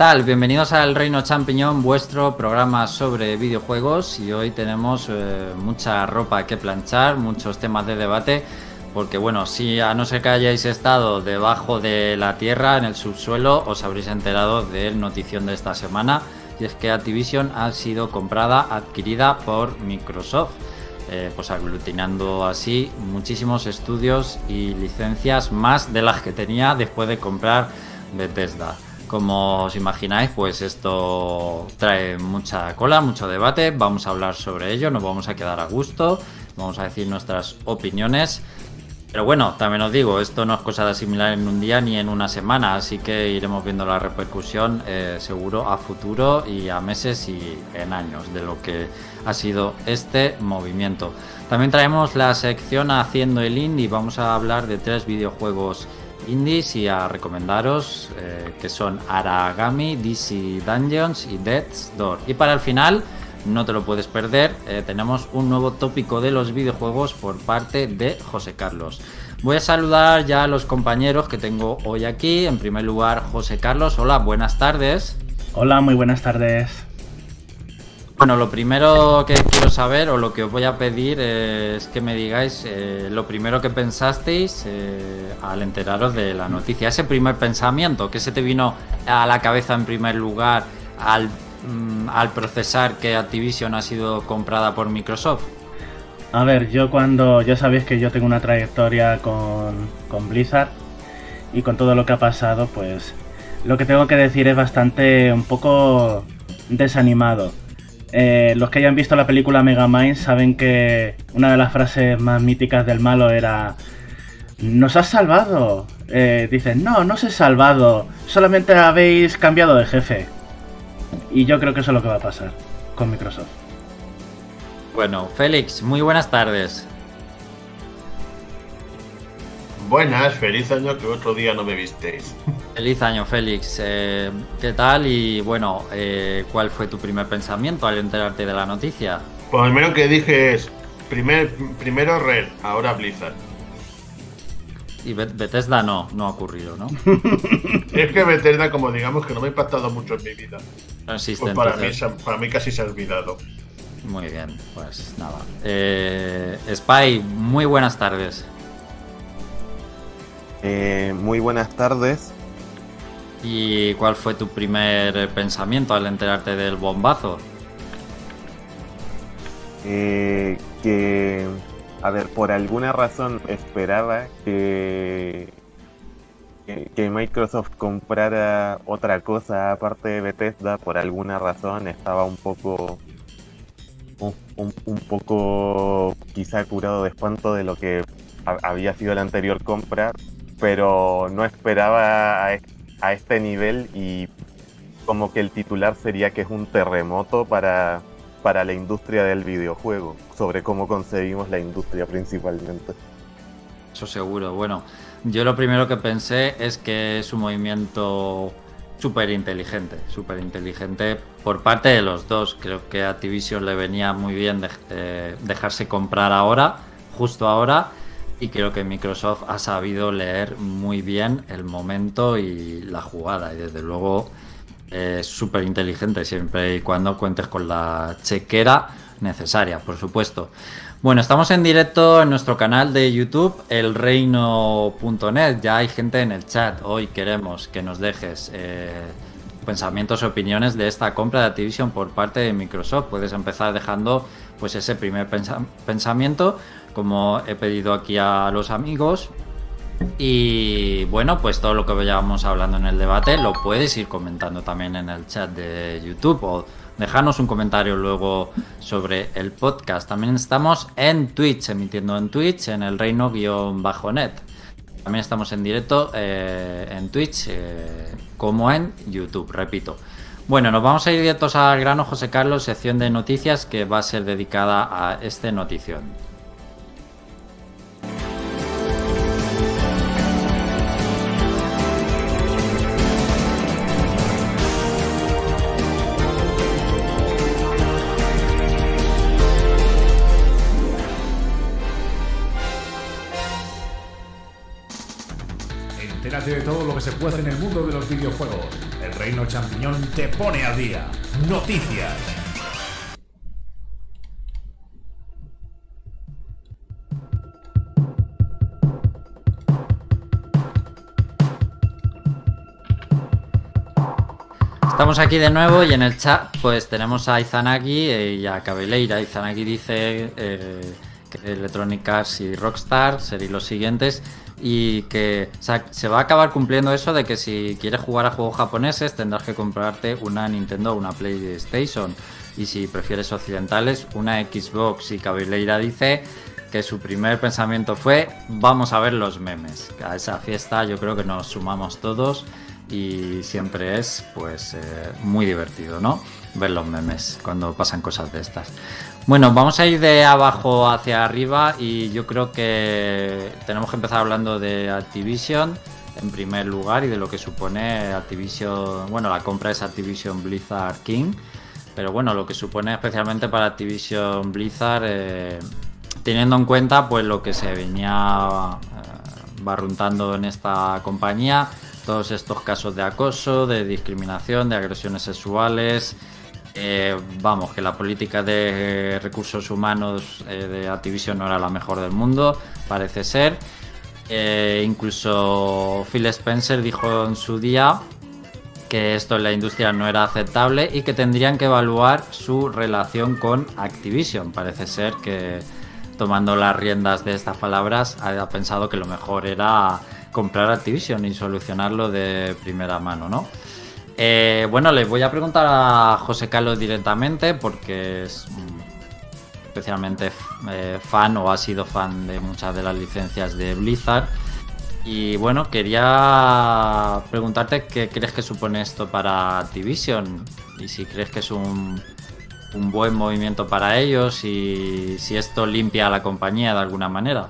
tal? Bienvenidos al Reino Champiñón, vuestro programa sobre videojuegos y hoy tenemos eh, mucha ropa que planchar, muchos temas de debate, porque bueno, si a no ser que hayáis estado debajo de la tierra, en el subsuelo, os habréis enterado de notición de esta semana, y es que Activision ha sido comprada, adquirida por Microsoft. Eh, pues aglutinando así muchísimos estudios y licencias más de las que tenía después de comprar Bethesda. Como os imagináis, pues esto trae mucha cola, mucho debate. Vamos a hablar sobre ello, nos vamos a quedar a gusto, vamos a decir nuestras opiniones. Pero bueno, también os digo, esto no es cosa de asimilar en un día ni en una semana, así que iremos viendo la repercusión eh, seguro a futuro y a meses y en años de lo que ha sido este movimiento. También traemos la sección Haciendo el Indie, vamos a hablar de tres videojuegos indies y a recomendaros eh, que son Aragami, DC Dungeons y Death's Door. Y para el final, no te lo puedes perder, eh, tenemos un nuevo tópico de los videojuegos por parte de José Carlos. Voy a saludar ya a los compañeros que tengo hoy aquí. En primer lugar, José Carlos, hola, buenas tardes. Hola, muy buenas tardes. Bueno, lo primero que quiero saber o lo que os voy a pedir es que me digáis eh, lo primero que pensasteis eh, al enteraros de la noticia. Ese primer pensamiento que se te vino a la cabeza en primer lugar al, mm, al procesar que Activision ha sido comprada por Microsoft. A ver, yo cuando ya sabéis que yo tengo una trayectoria con Blizzard y con todo lo que ha pasado, pues lo que tengo que decir es bastante un poco desanimado eh, los que hayan visto la película Megamind saben que una de las frases más míticas del malo era ¿Nos has salvado? Eh, dicen, no, no os he salvado, solamente habéis cambiado de jefe. Y yo creo que eso es lo que va a pasar con Microsoft. Bueno, Félix, muy buenas tardes. Buenas, feliz año que otro día no me visteis. Feliz año, Félix. Eh, ¿Qué tal? Y bueno, eh, ¿cuál fue tu primer pensamiento al enterarte de la noticia? Pues lo primero que dije es, primer, primero Red, ahora Blizzard. Y Bethesda no, no ha ocurrido, ¿no? es que Bethesda, como digamos que no me ha impactado mucho en mi vida. No existe, pues para, mí, para mí casi se ha olvidado. Muy bien, pues nada. Eh, Spy, muy buenas tardes. Eh, muy buenas tardes. ¿Y cuál fue tu primer pensamiento al enterarte del bombazo? Eh, que, a ver, por alguna razón esperaba que, que, Microsoft comprara otra cosa aparte de Bethesda. Por alguna razón estaba un poco, un, un poco quizá curado de espanto de lo que había sido la anterior compra, pero no esperaba a, este nivel y como que el titular sería que es un terremoto para, para la industria del videojuego, sobre cómo concebimos la industria principalmente. Eso seguro. Bueno, yo lo primero que pensé es que es un movimiento súper inteligente, súper inteligente por parte de los dos. Creo que a Activision le venía muy bien eh, dejarse comprar ahora, justo ahora, y creo que Microsoft ha sabido leer muy bien el momento y la jugada. Y desde luego es súper inteligente siempre y cuando cuentes con la chequera necesaria, por supuesto. Bueno, estamos en directo en nuestro canal de YouTube, elreino.net. Ya hay gente en el chat. Hoy queremos que nos dejes eh, pensamientos, opiniones de esta compra de Activision por parte de Microsoft. Puedes empezar dejando pues ese primer pensamiento como he pedido aquí a los amigos. Y bueno, pues todo lo que vayamos hablando en el debate lo puedes ir comentando también en el chat de YouTube o dejarnos un comentario luego sobre el podcast. También estamos en Twitch, emitiendo en Twitch en el reino-net. También estamos en directo eh, en Twitch eh, como en YouTube, repito. Bueno, nos vamos a ir directos al grano, José Carlos, sección de noticias que va a ser dedicada a este notición. De todo lo que se puede en el mundo de los videojuegos. El Reino Champiñón te pone al día. Noticias. Estamos aquí de nuevo y en el chat pues tenemos a Izanagi y a Cabeleira. Izanagi dice eh, que Electronic Arts y Rockstar serían los siguientes y que se va a acabar cumpliendo eso de que si quieres jugar a juegos japoneses tendrás que comprarte una Nintendo o una PlayStation y si prefieres occidentales una Xbox y Cabeleira dice que su primer pensamiento fue vamos a ver los memes. A esa fiesta yo creo que nos sumamos todos y siempre es pues eh, muy divertido, ¿no? Ver los memes cuando pasan cosas de estas. Bueno, vamos a ir de abajo hacia arriba y yo creo que tenemos que empezar hablando de Activision en primer lugar y de lo que supone Activision, bueno, la compra es Activision Blizzard King, pero bueno, lo que supone especialmente para Activision Blizzard, eh, teniendo en cuenta pues lo que se venía eh, barruntando en esta compañía, todos estos casos de acoso, de discriminación, de agresiones sexuales. Eh, vamos, que la política de recursos humanos eh, de Activision no era la mejor del mundo, parece ser. Eh, incluso Phil Spencer dijo en su día que esto en la industria no era aceptable y que tendrían que evaluar su relación con Activision. Parece ser que tomando las riendas de estas palabras ha pensado que lo mejor era comprar Activision y solucionarlo de primera mano, ¿no? Eh, bueno, les voy a preguntar a José Carlos directamente porque es mm, especialmente eh, fan o ha sido fan de muchas de las licencias de Blizzard. Y bueno, quería preguntarte qué crees que supone esto para Activision y si crees que es un, buen movimiento para ellos y si esto limpia a la compañía de alguna manera.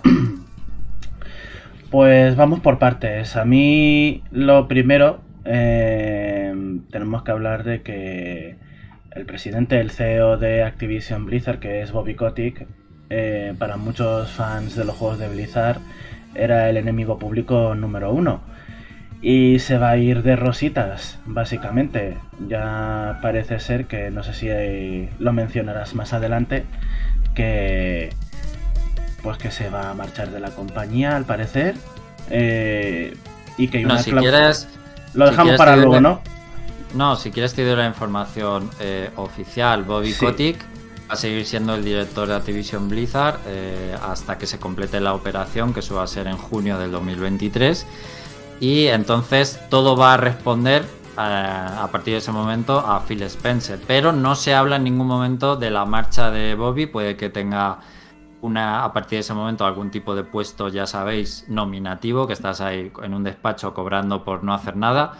Pues vamos por partes. A mí lo primero, eh, tenemos que hablar de que el presidente, el CEO de Activision Blizzard, que es Bobby Kotick, eh, para muchos fans de los juegos de Blizzard era el enemigo público número uno. Y se va a ir de rositas, básicamente. Ya parece ser que, no sé si lo mencionarás más adelante, que pues que se va a marchar de la compañía, al parecer. Eh, y que hay no, si quieres. Lo dejamos para luego, ¿no? No, si quieres te doy la información eh, oficial. Bobby Kotick va a seguir siendo el director de Activision Blizzard eh, hasta que se complete la operación, que eso va a ser en junio del 2023. Y entonces todo va a responder a partir de ese momento a Phil Spencer. Pero no se habla en ningún momento de la marcha de Bobby. Puede que tenga una, a partir de ese momento algún tipo de puesto, ya sabéis, nominativo, que estás ahí en un despacho cobrando por no hacer nada.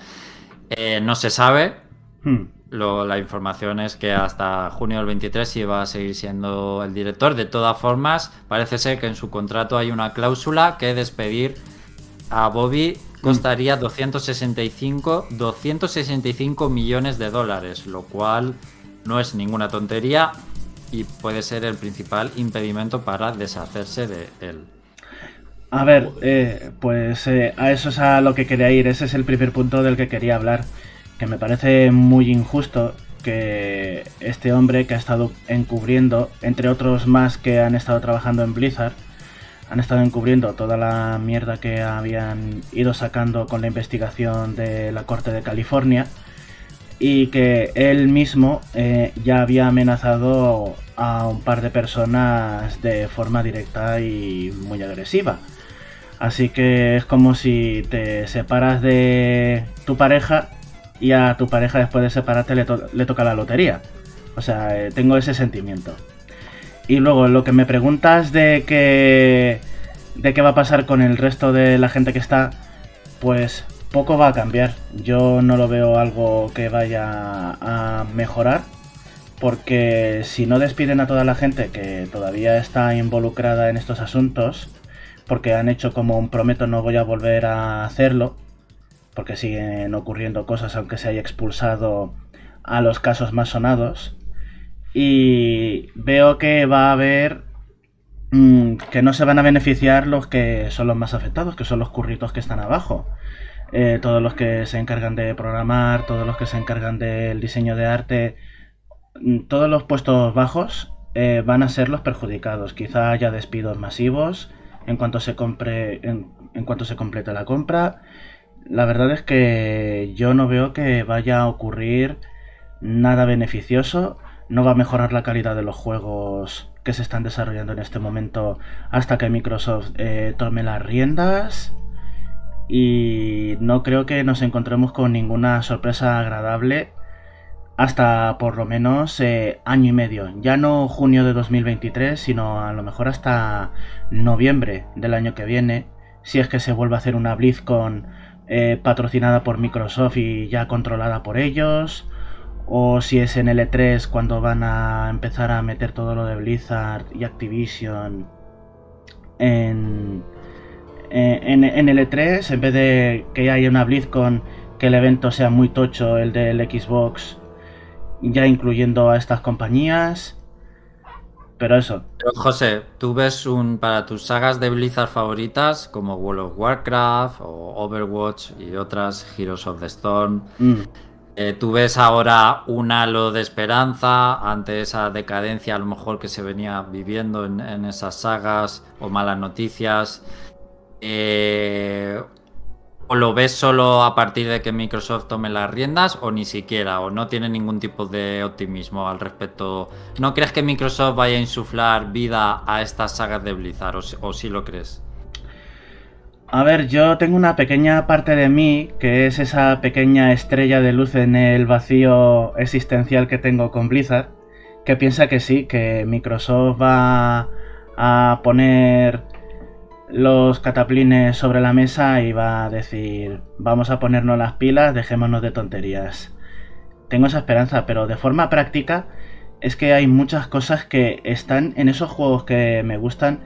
Eh, no se sabe. Hmm. la información es que hasta junio del 23 iba a seguir siendo el director. De todas formas, parece ser que en su contrato hay una cláusula que despedir a Bobby costaría 265, 265 millones de dólares, lo cual no es ninguna tontería y puede ser el principal impedimento para deshacerse de él. A ver, eh, pues eh, a eso es a lo que quería ir, ese es el primer punto del que quería hablar, que me parece muy injusto que este hombre que ha estado encubriendo, entre otros más que han estado trabajando en Blizzard, han estado encubriendo toda la mierda que habían ido sacando con la investigación de la Corte de California, y que él mismo eh, ya había amenazado a un par de personas de forma directa y muy agresiva. Así que es como si te separas de tu pareja y a tu pareja después de separarte le, toca la lotería. O sea, eh, tengo ese sentimiento. Y luego lo que me preguntas de que de qué va a pasar con el resto de la gente que está, pues poco va a cambiar. Yo no lo veo algo que vaya a mejorar. Porque si no despiden a toda la gente que todavía está involucrada en estos asuntos, porque han hecho como un prometo no voy a volver a hacerlo, porque siguen ocurriendo cosas aunque se haya expulsado a los casos más sonados, y veo que va a haber mm, que no se van a beneficiar los que son los más afectados, que son los curritos que están abajo. eh, todos los que se encargan de programar, todos los que se encargan del diseño de arte, mm, todos los puestos bajos eh, van a ser los perjudicados. Quizá haya despidos masivos en cuanto se compre, en, cuanto se complete la compra. La verdad es que yo no veo que vaya a ocurrir nada beneficioso. No va a mejorar la calidad de los juegos que se están desarrollando en este momento hasta que Microsoft eh, tome las riendas. Y no creo que nos encontremos con ninguna sorpresa agradable hasta por lo menos eh, año y medio. Ya no junio de 2023, sino a lo mejor hasta noviembre del año que viene. Si es que se vuelve a hacer una BlizzCon eh, patrocinada por Microsoft y ya controlada por ellos o si es en L3 cuando van a empezar a meter todo lo de Blizzard y Activision en, en, en L3, en vez de que haya una BlizzCon que el evento sea muy tocho, el del Xbox, ya incluyendo a estas compañías. Pero eso. Pero José, ¿tú ves un para tus sagas de Blizzard favoritas como World of Warcraft o Overwatch y otras Heroes of the Storm? Mm. Eh, ¿Tú ves ahora un halo de esperanza ante esa decadencia a lo mejor que se venía viviendo en, en esas sagas o malas noticias? Eh, ¿O lo ves solo a partir de que Microsoft tome las riendas o ni siquiera? ¿O no tiene ningún tipo de optimismo al respecto? ¿No crees que Microsoft vaya a insuflar vida a estas sagas de Blizzard o, o sí lo crees? A ver, yo tengo una pequeña parte de mí, que es esa pequeña estrella de luz en el vacío existencial que tengo con Blizzard, que piensa que sí, que Microsoft va a poner los cataplines sobre la mesa y va a decir, vamos a ponernos las pilas, dejémonos de tonterías. Tengo esa esperanza, pero de forma práctica es que hay muchas cosas que están en esos juegos que me gustan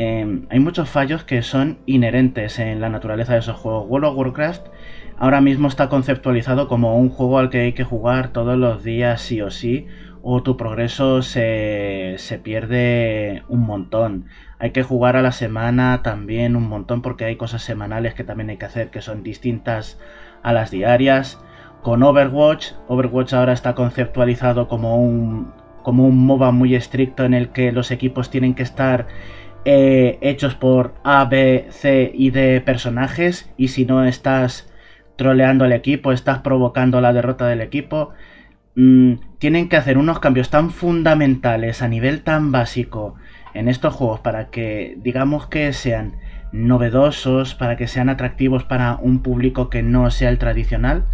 eh, hay muchos fallos que son inherentes en la naturaleza de esos juegos. World of Warcraft ahora mismo está conceptualizado como un juego al que hay que jugar todos los días sí o sí, o tu progreso se, se pierde un montón. Hay que jugar a la semana también un montón porque hay cosas semanales que también hay que hacer que son distintas a las diarias. Con Overwatch, Overwatch ahora está conceptualizado como un, como un MOBA muy estricto en el que los equipos tienen que estar eh, hechos por A, B, C y D personajes y si no estás troleando al equipo, estás provocando la derrota del equipo. Mm, tienen que hacer unos cambios tan fundamentales a nivel tan básico en estos juegos para que digamos que sean novedosos, para que sean atractivos para un público que no sea el tradicional,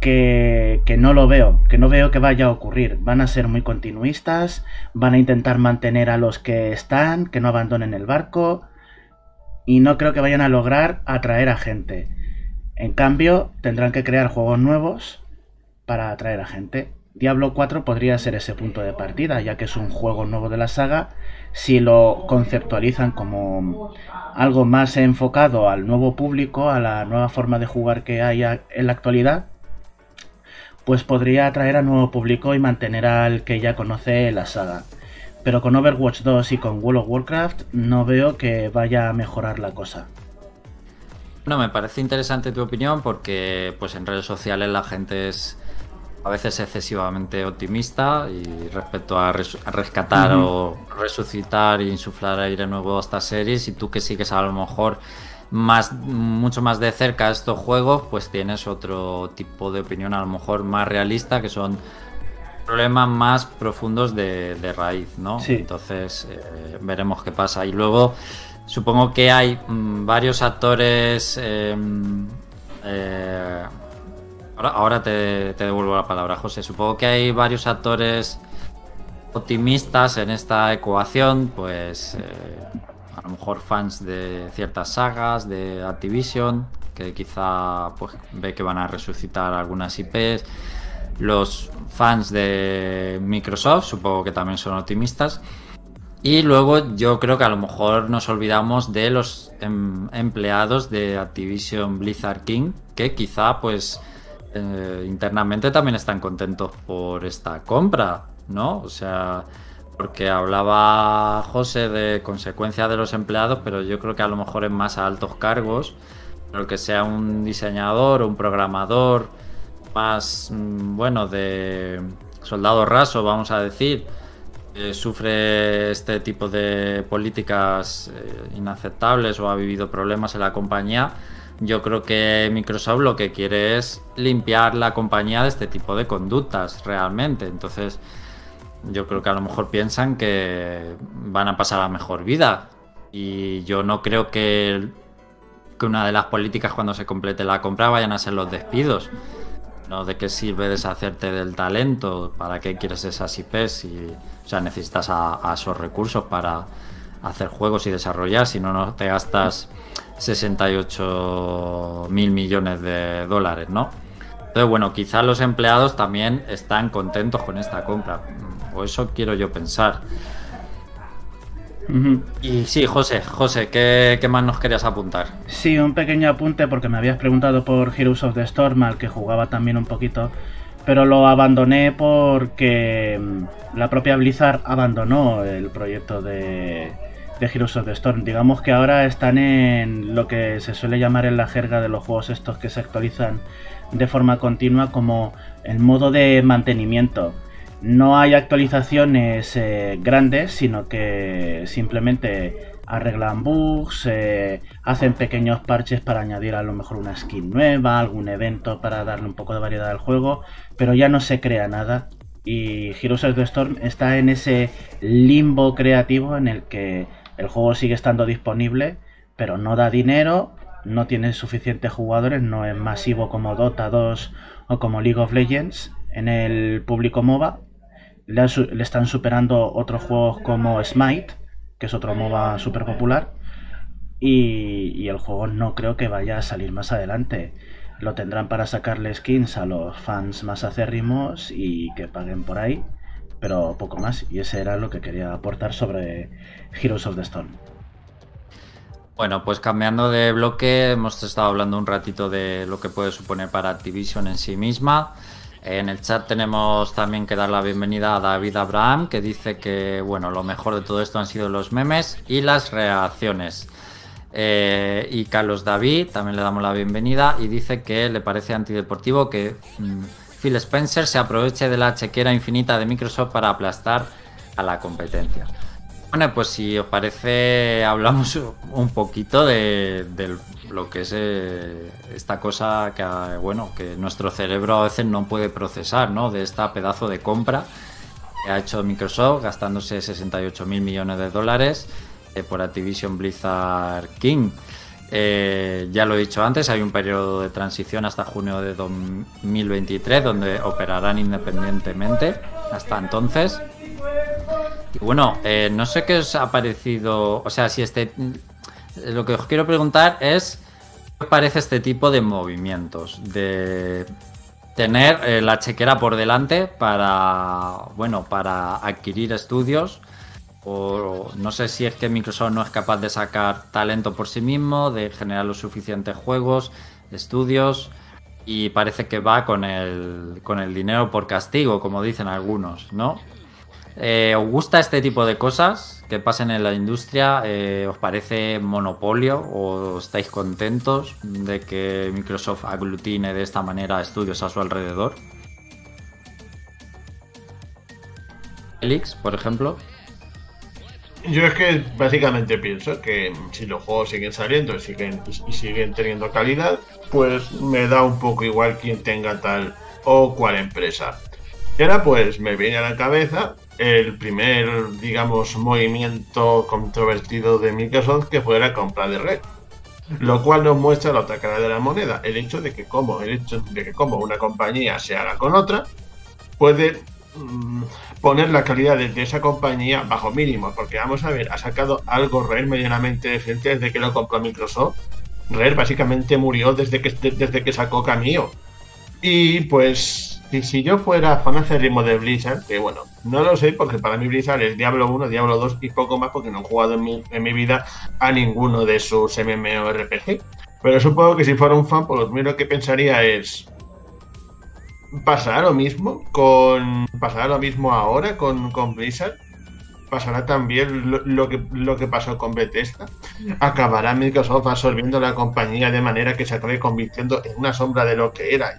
que, que, no lo veo, que no veo que vaya a ocurrir. Van a ser muy continuistas, van a intentar mantener a los que están, que no abandonen el barco, y no creo que vayan a lograr atraer a gente. En cambio, tendrán que crear juegos nuevos para atraer a gente. Diablo 4 podría ser ese punto de partida, ya que es un juego nuevo de la saga. Si lo conceptualizan como algo más enfocado al nuevo público, a la nueva forma de jugar que hay en la actualidad, pues podría atraer a nuevo público y mantener al que ya conoce la saga. Pero con Overwatch 2 y con World of Warcraft no veo que vaya a mejorar la cosa. No, me parece interesante tu opinión porque pues en redes sociales la gente es a veces excesivamente optimista y respecto a, res a rescatar uh -huh. o resucitar e insuflar aire nuevo a estas series y tú que sigues a lo mejor más mucho más de cerca estos juegos pues tienes otro tipo de opinión a lo mejor más realista que son problemas más profundos de, de raíz no sí. entonces eh, veremos qué pasa y luego supongo que hay mmm, varios actores eh, eh, ahora, te, devuelvo la palabra José. Supongo que hay varios actores optimistas en esta ecuación pues a lo mejor fans de ciertas sagas de Activision que quizá pues ve que van a resucitar algunas IPs los fans de Microsoft supongo que también son optimistas. Y luego yo creo que a lo mejor nos olvidamos de los em empleados de Activision Blizzard King que quizá pues eh, internamente también están contentos por esta compra no o sea porque hablaba José de consecuencia de los empleados, pero yo creo que a lo mejor es más a altos cargos pero que sea un diseñador o un programador más, mm, bueno, de soldado raso, vamos a decir, sufre este tipo de políticas eh, inaceptables o ha vivido problemas en la compañía, yo creo que Microsoft lo que quiere es limpiar la compañía de este tipo de conductas realmente. Entonces, yo creo que a lo mejor piensan que van a pasar a mejor vida. Y yo no creo que, que una de las políticas cuando se complete la compra vayan a ser los despidos. ¿no? ¿De qué sirve deshacerte del talento? ¿Para qué quieres esas IPs? Y, o sea, necesitas a, esos recursos para hacer juegos y desarrollar, si no, no te gastas 68 mil millones de dólares, ¿no? Entonces, bueno, quizás los empleados también están contentos con esta compra, o eso quiero yo pensar. Y sí, José, José, ¿qué, ¿qué, más nos querías apuntar? Sí, un pequeño apunte porque me habías preguntado por Heroes of the Storm, al que jugaba también un poquito, pero lo abandoné porque mm, la propia Blizzard abandonó el proyecto de, de Heroes of the Storm. Digamos que ahora están en lo que se suele llamar en la jerga de los juegos estos que se actualizan de forma continua como el modo de mantenimiento. No hay actualizaciones eh, grandes, sino que simplemente arreglan bugs, eh, hacen pequeños parches para añadir a lo mejor una skin nueva, algún evento para darle un poco de variedad al juego, pero ya no se crea nada. Y Heroes of the Storm está en ese limbo creativo en el que el juego sigue estando disponible, pero no da dinero, no tiene suficientes jugadores, no es masivo como Dota 2 o como League of Legends en el público MOBA. Le, están superando otros juegos como Smite, que es otro MOBA súper popular. Y, el juego no creo que vaya a salir más adelante. Lo tendrán para sacarle skins a los fans más acérrimos y que paguen por ahí, pero poco más. Y ese era lo que quería aportar sobre Heroes of the Storm. Bueno, pues cambiando de bloque, hemos estado hablando un ratito de lo que puede suponer para Activision en sí misma. En el chat tenemos también que dar la bienvenida a David Abraham, que dice que bueno, lo mejor de todo esto han sido los memes y las reacciones. Eh, y Carlos David también le damos la bienvenida y dice que le parece antideportivo que mm, Phil Spencer se aproveche de la chequera infinita de Microsoft para aplastar a la competencia. Bueno, pues si os parece, hablamos un poquito de, lo que es eh, esta cosa que, bueno, que nuestro cerebro a veces no puede procesar, ¿no? De esta pedazo de compra que ha hecho Microsoft gastándose 68 mil millones de dólares eh, por Activision Blizzard King. Eh, ya lo he dicho antes, hay un periodo de transición hasta junio de 2023 donde operarán independientemente hasta entonces. Y bueno, eh, no sé qué os ha parecido, o sea, si este... Lo que os quiero preguntar es, ¿qué os parece este tipo de movimientos? De tener eh, la chequera por delante para, bueno, para adquirir estudios. O no sé si es que Microsoft no es capaz de sacar talento por sí mismo, de generar los suficientes juegos, estudios, y parece que va con el, con el dinero por castigo, como dicen algunos, ¿no? Eh, ¿Os gusta este tipo de cosas que pasen en la industria? Eh, ¿Os parece monopolio o estáis contentos de que Microsoft aglutine de esta manera estudios a su alrededor? Elix, por ejemplo. Yo es que básicamente pienso que si los juegos siguen saliendo y siguen, siguen teniendo calidad, pues me da un poco igual quien tenga tal o cual empresa. Y ahora pues me viene a la cabeza el primer, digamos, movimiento controvertido de Microsoft que fue la compra de Red. Lo cual nos muestra la otra cara de la moneda, el hecho de que como, el hecho de que como una compañía se haga con otra, puede mm, poner la calidad de, esa compañía bajo mínimo. Porque vamos a ver, ha sacado algo Red medianamente decente desde que lo compró Microsoft. Red básicamente murió desde que, desde que sacó Cameo. Y pues si, yo fuera fan acérrimo de Blizzard, que bueno, no lo sé porque para mí Blizzard es Diablo 1, Diablo 2 y poco más porque no he jugado en mi, en mi vida a ninguno de sus MMORPG. Pero supongo que si fuera un fan, pues lo primero que pensaría es pasar lo mismo con pasar lo mismo ahora con, con Blizzard pasará también lo, que, lo que pasó con Bethesda. Acabará Microsoft absorbiendo la compañía de manera que se acabe convirtiendo en una sombra de lo que era.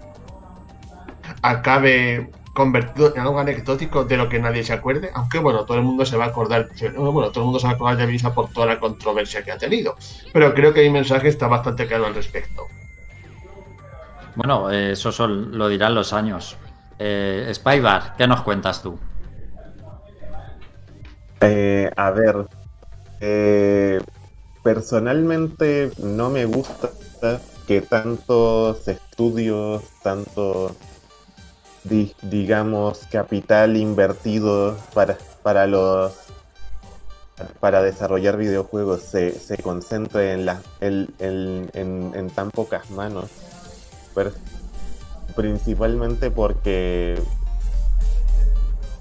Acabe convertido en algo anecdótico de lo que nadie se acuerde, aunque bueno, todo el mundo se va a acordar, bueno, todo el mundo se va a acordar de Visa por toda la controversia que ha tenido, pero creo que mi mensaje está bastante claro al respecto. Bueno, eh, eso lo dirán los años. Eh, Spybar, ¿qué nos cuentas tú? Eh, a ver, eh, personalmente no me gusta que tantos estudios, tanto, digamos, capital invertido para, para los para desarrollar videojuegos se, se concentre en, la, en, tan pocas manos. Principalmente porque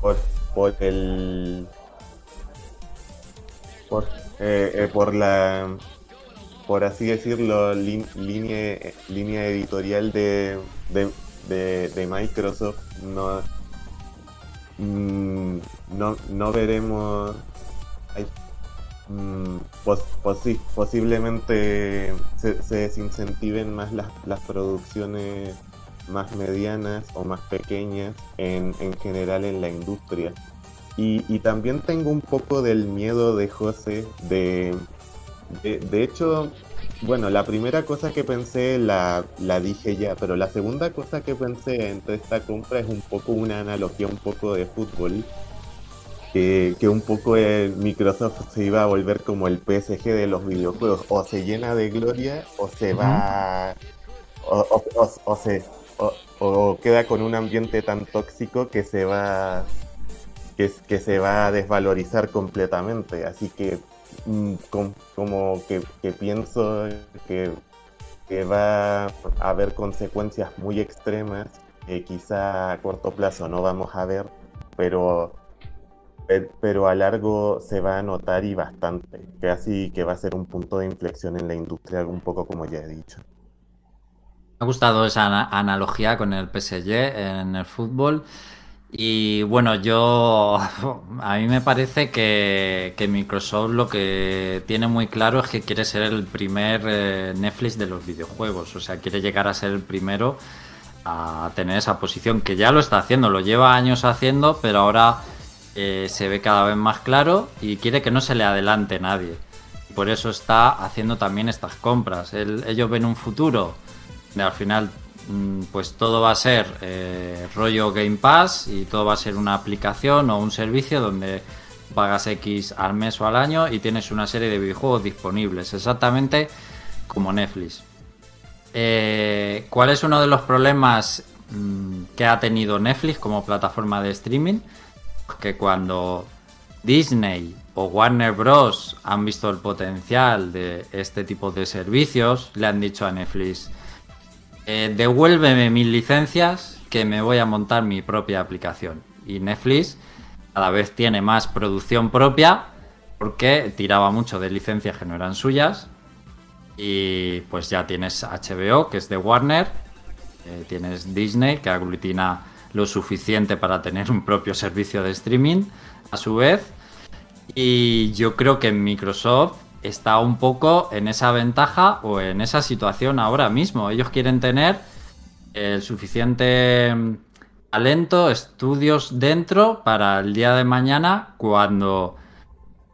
por, por el por, eh, eh, por la, por así decirlo, línea, línea editorial de, de, Microsoft, no, mm, no, no veremos... Mm, posiblemente se, se, desincentiven más las, las producciones más medianas o más pequeñas en, en general en la industria. Y, también tengo un poco del miedo de José de, de, hecho, bueno, la primera cosa que pensé la, la, dije ya, pero la segunda cosa que pensé entre esta compra es un poco una analogía un poco de fútbol. Que, que un poco el Microsoft se iba a volver como el PSG de los videojuegos. O se llena de gloria o se va... O, o, se, o queda con un ambiente tan tóxico que se va que, que se va a desvalorizar completamente. Así que mm, como que, pienso que, va a haber consecuencias muy extremas que quizá a corto plazo no vamos a ver, pero, pero a largo se va a notar y bastante, que así que va a ser un punto de inflexión en la industria, un poco como ya he dicho. Me ha gustado esa analogía con el PSG en el fútbol. Y bueno, yo a mí me parece que, Microsoft lo que tiene muy claro es que quiere ser el primer eh, Netflix de los videojuegos, o sea, quiere llegar a ser el primero a tener esa posición, que ya lo está haciendo, lo lleva años haciendo, pero ahora eh, se ve cada vez más claro y quiere que no se le adelante nadie. Por eso está haciendo también estas compras. ellos ven un futuro de al final Mm, pues todo va a ser eh, rollo Game Pass y todo va a ser una aplicación o un servicio donde pagas X al mes o al año y tienes una serie de videojuegos disponibles, exactamente como Netflix. Eh, ¿Cuál es uno de los problemas mm, que ha tenido Netflix como plataforma de streaming? Que cuando Disney o Warner Bros. han visto el potencial de este tipo de servicios, le han dicho a Netflix, eh, devuélveme mis licencias que me voy a montar mi propia aplicación. Y Netflix cada vez tiene más producción propia porque tiraba mucho de licencias que no eran suyas. Y pues ya tienes HBO, que es de Warner. Eh, tienes Disney, que aglutina lo suficiente para tener un propio servicio de streaming a su vez. Y yo creo que Microsoft está un poco en esa ventaja o en esa situación ahora mismo. Ellos quieren tener el suficiente mm, talento, estudios dentro para el día de mañana cuando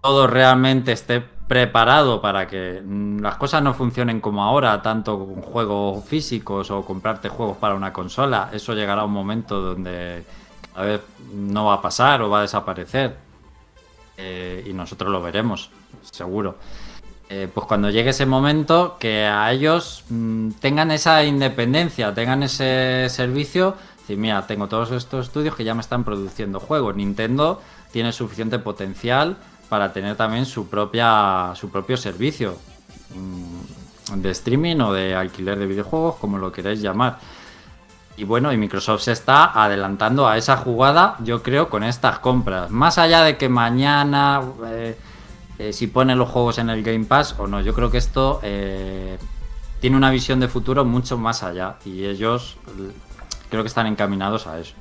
todo realmente esté preparado para que mm, las cosas no funcionen como ahora, tanto con juegos físicos o comprarte juegos para una consola. Eso llegará un momento donde a vez no va a pasar o va a desaparecer. Eh, y nosotros lo veremos, seguro. Eh, pues cuando llegue ese momento, que a ellos mm, tengan esa independencia, tengan ese servicio, decir, mira, tengo todos estos estudios que ya me están produciendo juegos. Nintendo tiene suficiente potencial para tener también su propia su propio servicio mm, de streaming o de alquiler de videojuegos, como lo queréis llamar. Y bueno, y Microsoft se está adelantando a esa jugada, yo creo, con estas compras. Más allá de que mañana, eh, eh, si pone los juegos en el Game Pass o no, yo creo que esto eh, tiene una visión de futuro mucho más allá. Y ellos creo que están encaminados a eso.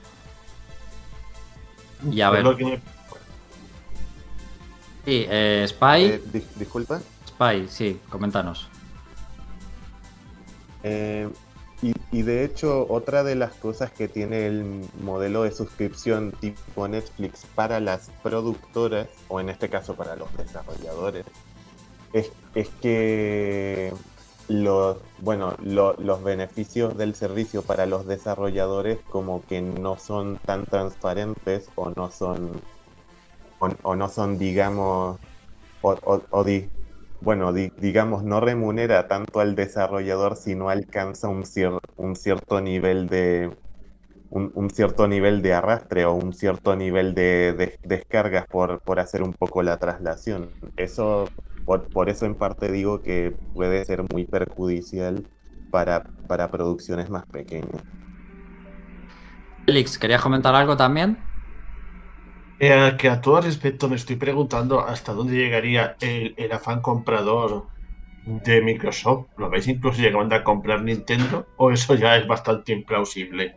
Y a ver. Sí, eh, Spy. Eh, di- disculpa. Spy, sí, coméntanos. Eh, y, y de hecho, otra de las cosas que tiene el modelo de suscripción tipo Netflix para las productoras, o en este caso para los desarrolladores, es, es que los, bueno, lo- los beneficios del servicio para los desarrolladores como que no son tan transparentes o no son, o, no son, digamos, o, o- di- bueno, di- digamos, no remunera tanto al desarrollador si no alcanza un, cier- un cierto nivel de un, cierto nivel de arrastre o un cierto nivel de, de- descargas por, por hacer un poco la traslación. Eso, por, por eso en parte digo que puede ser muy perjudicial para, para producciones más pequeñas. Félix, ¿querías comentar algo también? Eh, que a todo respecto me estoy preguntando hasta dónde llegaría el, el afán comprador de Microsoft. ¿Lo veis incluso llegando a comprar Nintendo? ¿O eso ya es bastante implausible?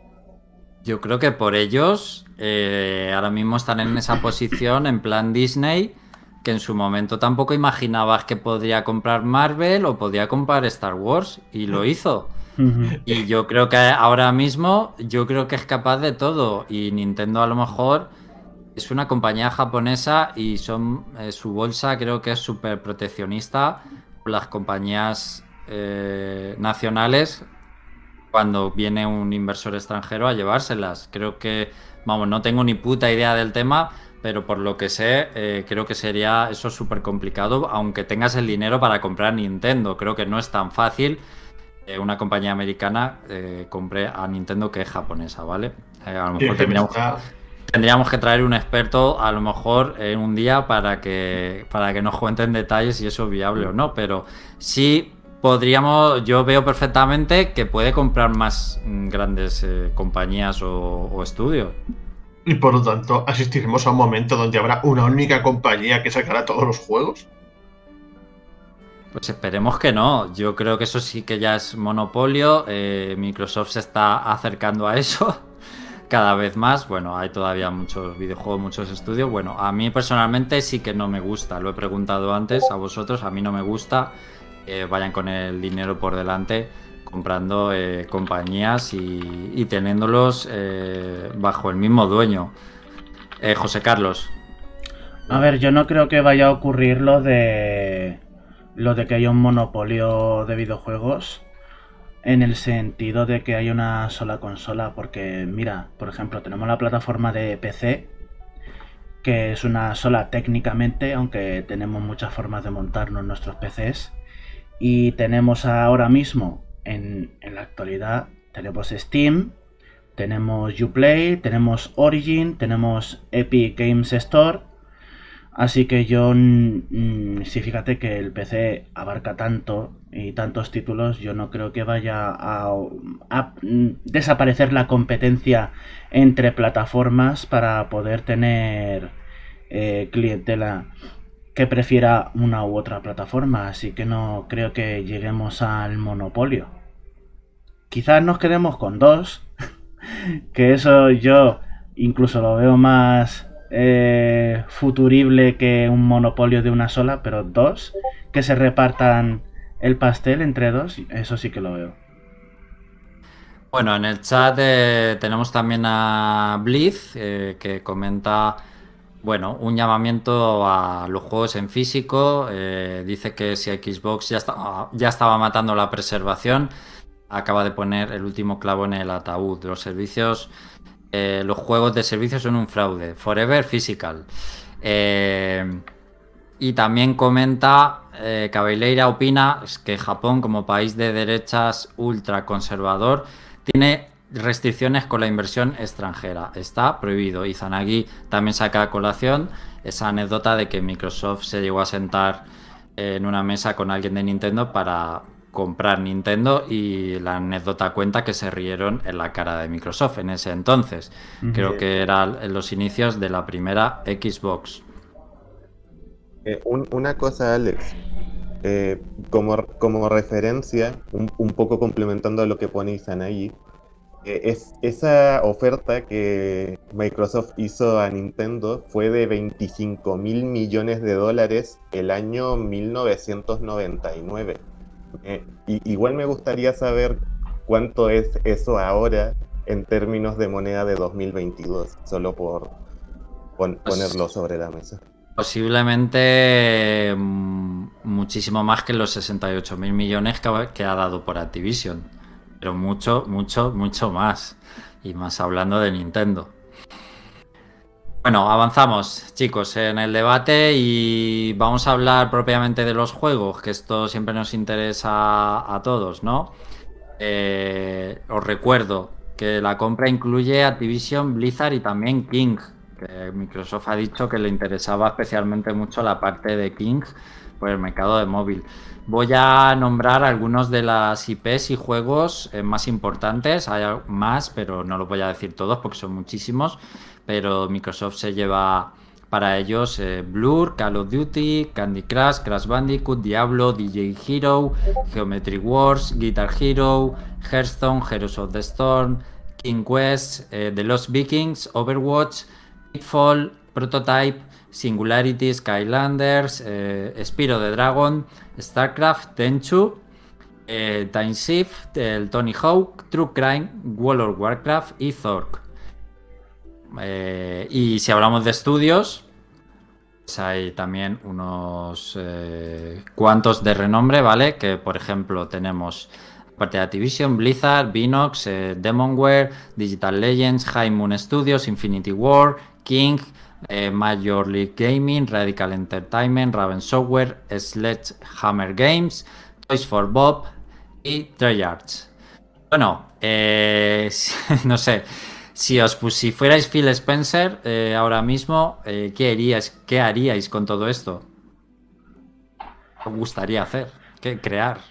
Yo creo que por ellos eh, ahora mismo están en esa posición en plan Disney, que en su momento tampoco imaginabas que podría comprar Marvel o podía comprar Star Wars y lo hizo. Y yo creo que ahora mismo, yo creo que es capaz de todo. Y Nintendo a lo mejor es una compañía japonesa y son eh, su bolsa creo que es súper proteccionista con las compañías eh, nacionales cuando viene un inversor extranjero a llevárselas. Creo que, vamos, no tengo ni puta idea del tema, pero por lo que sé, eh, creo que sería eso súper complicado, aunque tengas el dinero para comprar Nintendo. Creo que no es tan fácil una compañía americana eh, compre a Nintendo que es japonesa, ¿vale? Eh, a lo mejor está- tendríamos que traer un experto, a lo mejor en un día, para que, para que nos cuenten detalles si eso es viable o no, pero sí podríamos, yo veo perfectamente que puede comprar más mm, grandes eh, compañías o, o estudios. Y por lo tanto, asistiremos a un momento donde habrá una única compañía que sacará todos los juegos. Pues esperemos que no. Yo creo que eso sí que ya es monopolio. Eh, Microsoft se está acercando a eso cada vez más. Bueno, hay todavía muchos videojuegos, muchos estudios. Bueno, a mí personalmente sí que no me gusta. Lo he preguntado antes a vosotros. A mí no me gusta. que vayan con el dinero por delante comprando eh, compañías y, y teniéndolos eh, bajo el mismo dueño. Eh, José Carlos. A ver, yo no creo que vaya a ocurrir lo de lo de que haya un monopolio de videojuegos en el sentido de que hay una sola consola, porque mira, por ejemplo, tenemos la plataforma de PC que es una sola técnicamente, aunque tenemos muchas formas de montarnos nuestros PCs y tenemos ahora mismo en, en la actualidad tenemos Steam, tenemos Uplay, tenemos Origin, tenemos Epic Games Store. Así que yo, mm, sí, fíjate que el PC abarca tanto y tantos títulos, yo no creo que vaya a, desaparecer la competencia entre plataformas para poder tener eh, clientela que prefiera una u otra plataforma. Así que no creo que lleguemos al monopolio. Quizás nos quedemos con dos, que eso yo incluso lo veo más eh, futurible que un monopolio de una sola, pero dos, que se repartan el pastel entre dos, eso sí que lo veo. Bueno, en el chat eh, tenemos también a Blitz eh, que comenta, bueno, un llamamiento a los juegos en físico. eh, dice que si Xbox ya, está- ya estaba matando la preservación, acaba de poner el último clavo en el ataúd. Los servicios, los juegos de servicio son un fraude. Forever Physical. Eh, y también comenta, eh, Cabeleira opina que Japón, como país de derechas ultraconservador, tiene restricciones con la inversión extranjera. Está prohibido. Y Zanagi también saca a colación esa anécdota de que Microsoft se llegó a sentar en una mesa con alguien de Nintendo para comprar Nintendo y la anécdota cuenta que se rieron en la cara de Microsoft en ese entonces. Creo que era en los inicios de la primera Xbox. Eh, un- una cosa, Alex, eh, como, como referencia, un, un poco complementando a lo que pone Izanagi, eh, es, esa oferta que Microsoft hizo a Nintendo fue de 25 mil millones de dólares el año 1999. Eh, igual me gustaría saber cuánto es eso ahora en términos de moneda de 2022, solo por pues ponerlo sobre la mesa. Posiblemente mm, muchísimo más que los 68 mil millones que ha dado por Activision pero mucho, mucho, mucho más. Y más hablando de Nintendo. Bueno, avanzamos, chicos, en el debate y vamos a hablar propiamente de los juegos, que esto siempre nos interesa a todos, ¿no? Eh, os recuerdo que la compra incluye Activision, Blizzard y también King. Que Microsoft ha dicho que le interesaba especialmente mucho la parte de King por el mercado de móvil. Voy a nombrar algunos de las IPs y juegos eh, más importantes. Hay más, pero no los voy a decir todos porque son muchísimos. Pero Microsoft se lleva para ellos eh, Blur, Call of Duty, Candy Crush, Crash Bandicoot, Diablo, DJ Hero, Geometry Wars, Guitar Hero, Hearthstone, Heroes of the Storm, King Quest, eh, The Lost Vikings, Overwatch, Pitfall, Prototype, Singularity, Skylanders, eh, Spiro the Dragon, StarCraft, Tenchu, eh, Time Shift, el Tony Hawk, True Crime, World of Warcraft y Zork. Eh, y si hablamos de estudios, pues hay también unos cuantos de renombre, ¿vale? Que por ejemplo tenemos aparte de Activision, Blizzard, Vinox, Demonware, Digital Legends, High Moon Studios, Infinity War, King, eh, Major League Gaming, Radical Entertainment, Raven Software, Sledgehammer Games, Toys for Bob y Treyarch. Bueno, eh, no sé, si os si fuerais Phil Spencer eh, ahora mismo, ¿qué, haríais, ¿qué haríais con todo esto? ¿Qué os gustaría hacer? ¿Qué crear?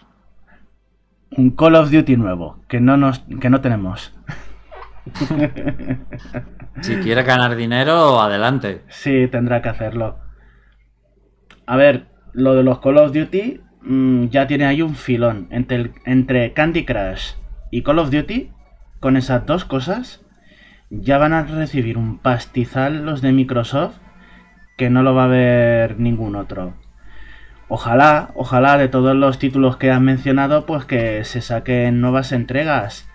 Un Call of Duty nuevo, que no, nos, que no tenemos. si quiere ganar dinero, adelante. Sí, tendrá que hacerlo. A ver, lo de los Call of Duty mm, ya tiene ahí un filón. Entre, entre Candy Crush y Call of Duty, con esas dos cosas, ya van a recibir un pastizal los de Microsoft que no lo va a ver ningún otro. Ojalá, ojalá de todos los títulos que han mencionado, pues que se saquen nuevas entregas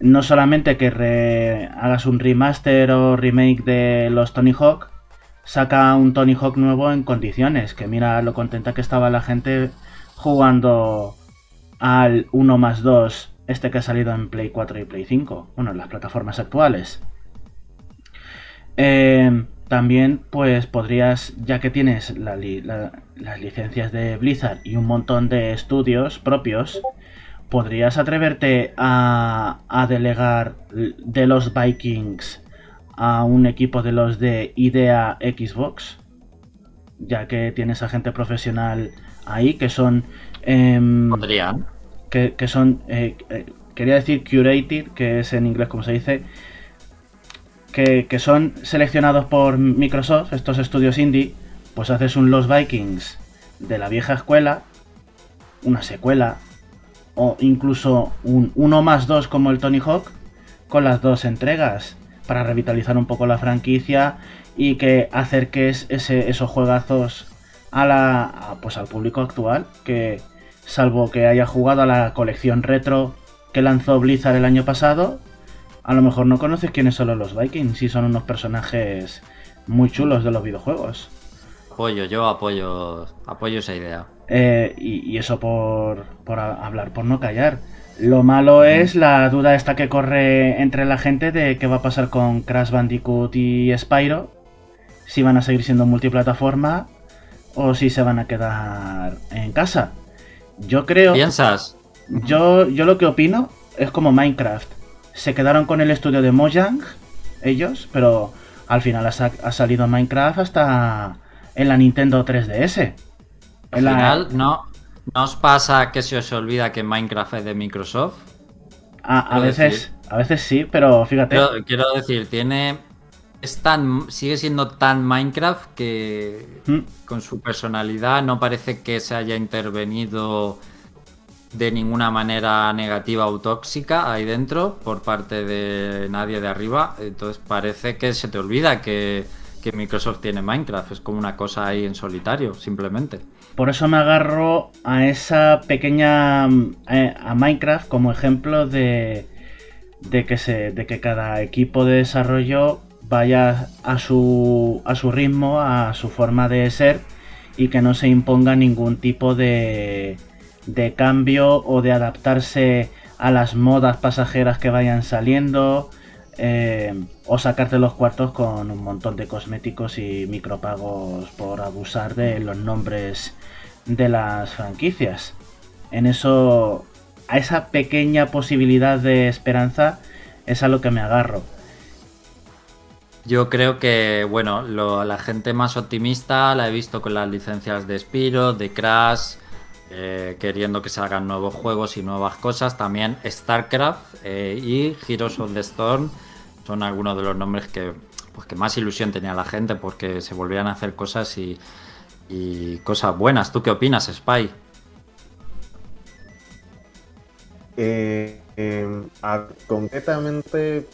no solamente que hagas un remaster o remake de los Tony Hawk, saca un Tony Hawk nuevo en condiciones, que mira lo contenta que estaba la gente jugando al 1 más 2, este que ha salido en Play 4 y Play 5, bueno, en las plataformas actuales. Eh, también pues podrías, ya que tienes las licencias de Blizzard y un montón de estudios propios, ¿podrías atreverte a, delegar de los Vikings a un equipo de los de IDEA Xbox? Ya que tienes a gente profesional ahí que son... Em, Podrían. Que, son... Eh, eh, quería decir curated, que es en inglés como se dice. Que, que son seleccionados por Microsoft, estos estudios indie. Pues haces un Los Vikings de la vieja escuela, una secuela, o incluso un 1 más 2 como el Tony Hawk con las dos entregas para revitalizar un poco la franquicia y que acerques ese, esos juegazos a la, pues al público actual que salvo que haya jugado a la colección retro que lanzó Blizzard el año pasado a lo mejor no conoces quiénes son los Vikings y son unos personajes muy chulos de los videojuegos. Apoyo yo apoyo apoyo esa idea eh, y, eso por, hablar, por no callar. Lo malo es la duda esta que corre entre la gente de qué va a pasar con Crash Bandicoot y Spyro. Si van a seguir siendo multiplataforma o si se van a quedar en casa. Yo creo. ¿Piensas? Yo, yo lo que opino es como Minecraft. Se quedaron con el estudio de Mojang, ellos, pero al final ha, ha salido Minecraft hasta en la Nintendo 3DS. Al final, ¿no, ¿no os pasa que se os olvida que Minecraft es de Microsoft? a veces, a veces sí, pero fíjate. Quiero, decir, tiene. Es tan, sigue siendo tan Minecraft que mm. con su personalidad no parece que se haya intervenido de ninguna manera negativa o tóxica ahí dentro por parte de nadie de arriba. Entonces parece que se te olvida que, que Microsoft tiene Minecraft. Es como una cosa ahí en solitario, simplemente. Por eso me agarro a esa pequeña. eh, a Minecraft como ejemplo de. de que se. de que cada equipo de desarrollo vaya a su. a su ritmo, a su forma de ser. Y que no se imponga ningún tipo de. de cambio o de adaptarse a las modas pasajeras que vayan saliendo. Eh, o sacarte los cuartos con un montón de cosméticos y micropagos por abusar de los nombres de las franquicias. En eso, a esa pequeña posibilidad de esperanza es a lo que me agarro. Yo creo que, bueno, lo- la gente más optimista la he visto con las licencias de Spiro, de Crash, eh, queriendo que se hagan nuevos juegos y nuevas cosas. También StarCraft eh, y Heroes of the Storm son algunos de los nombres que, pues, que más ilusión tenía la gente porque se volvían a hacer cosas y, cosas buenas. ¿Tú qué opinas, Spy? Eh, eh, a- concretamente,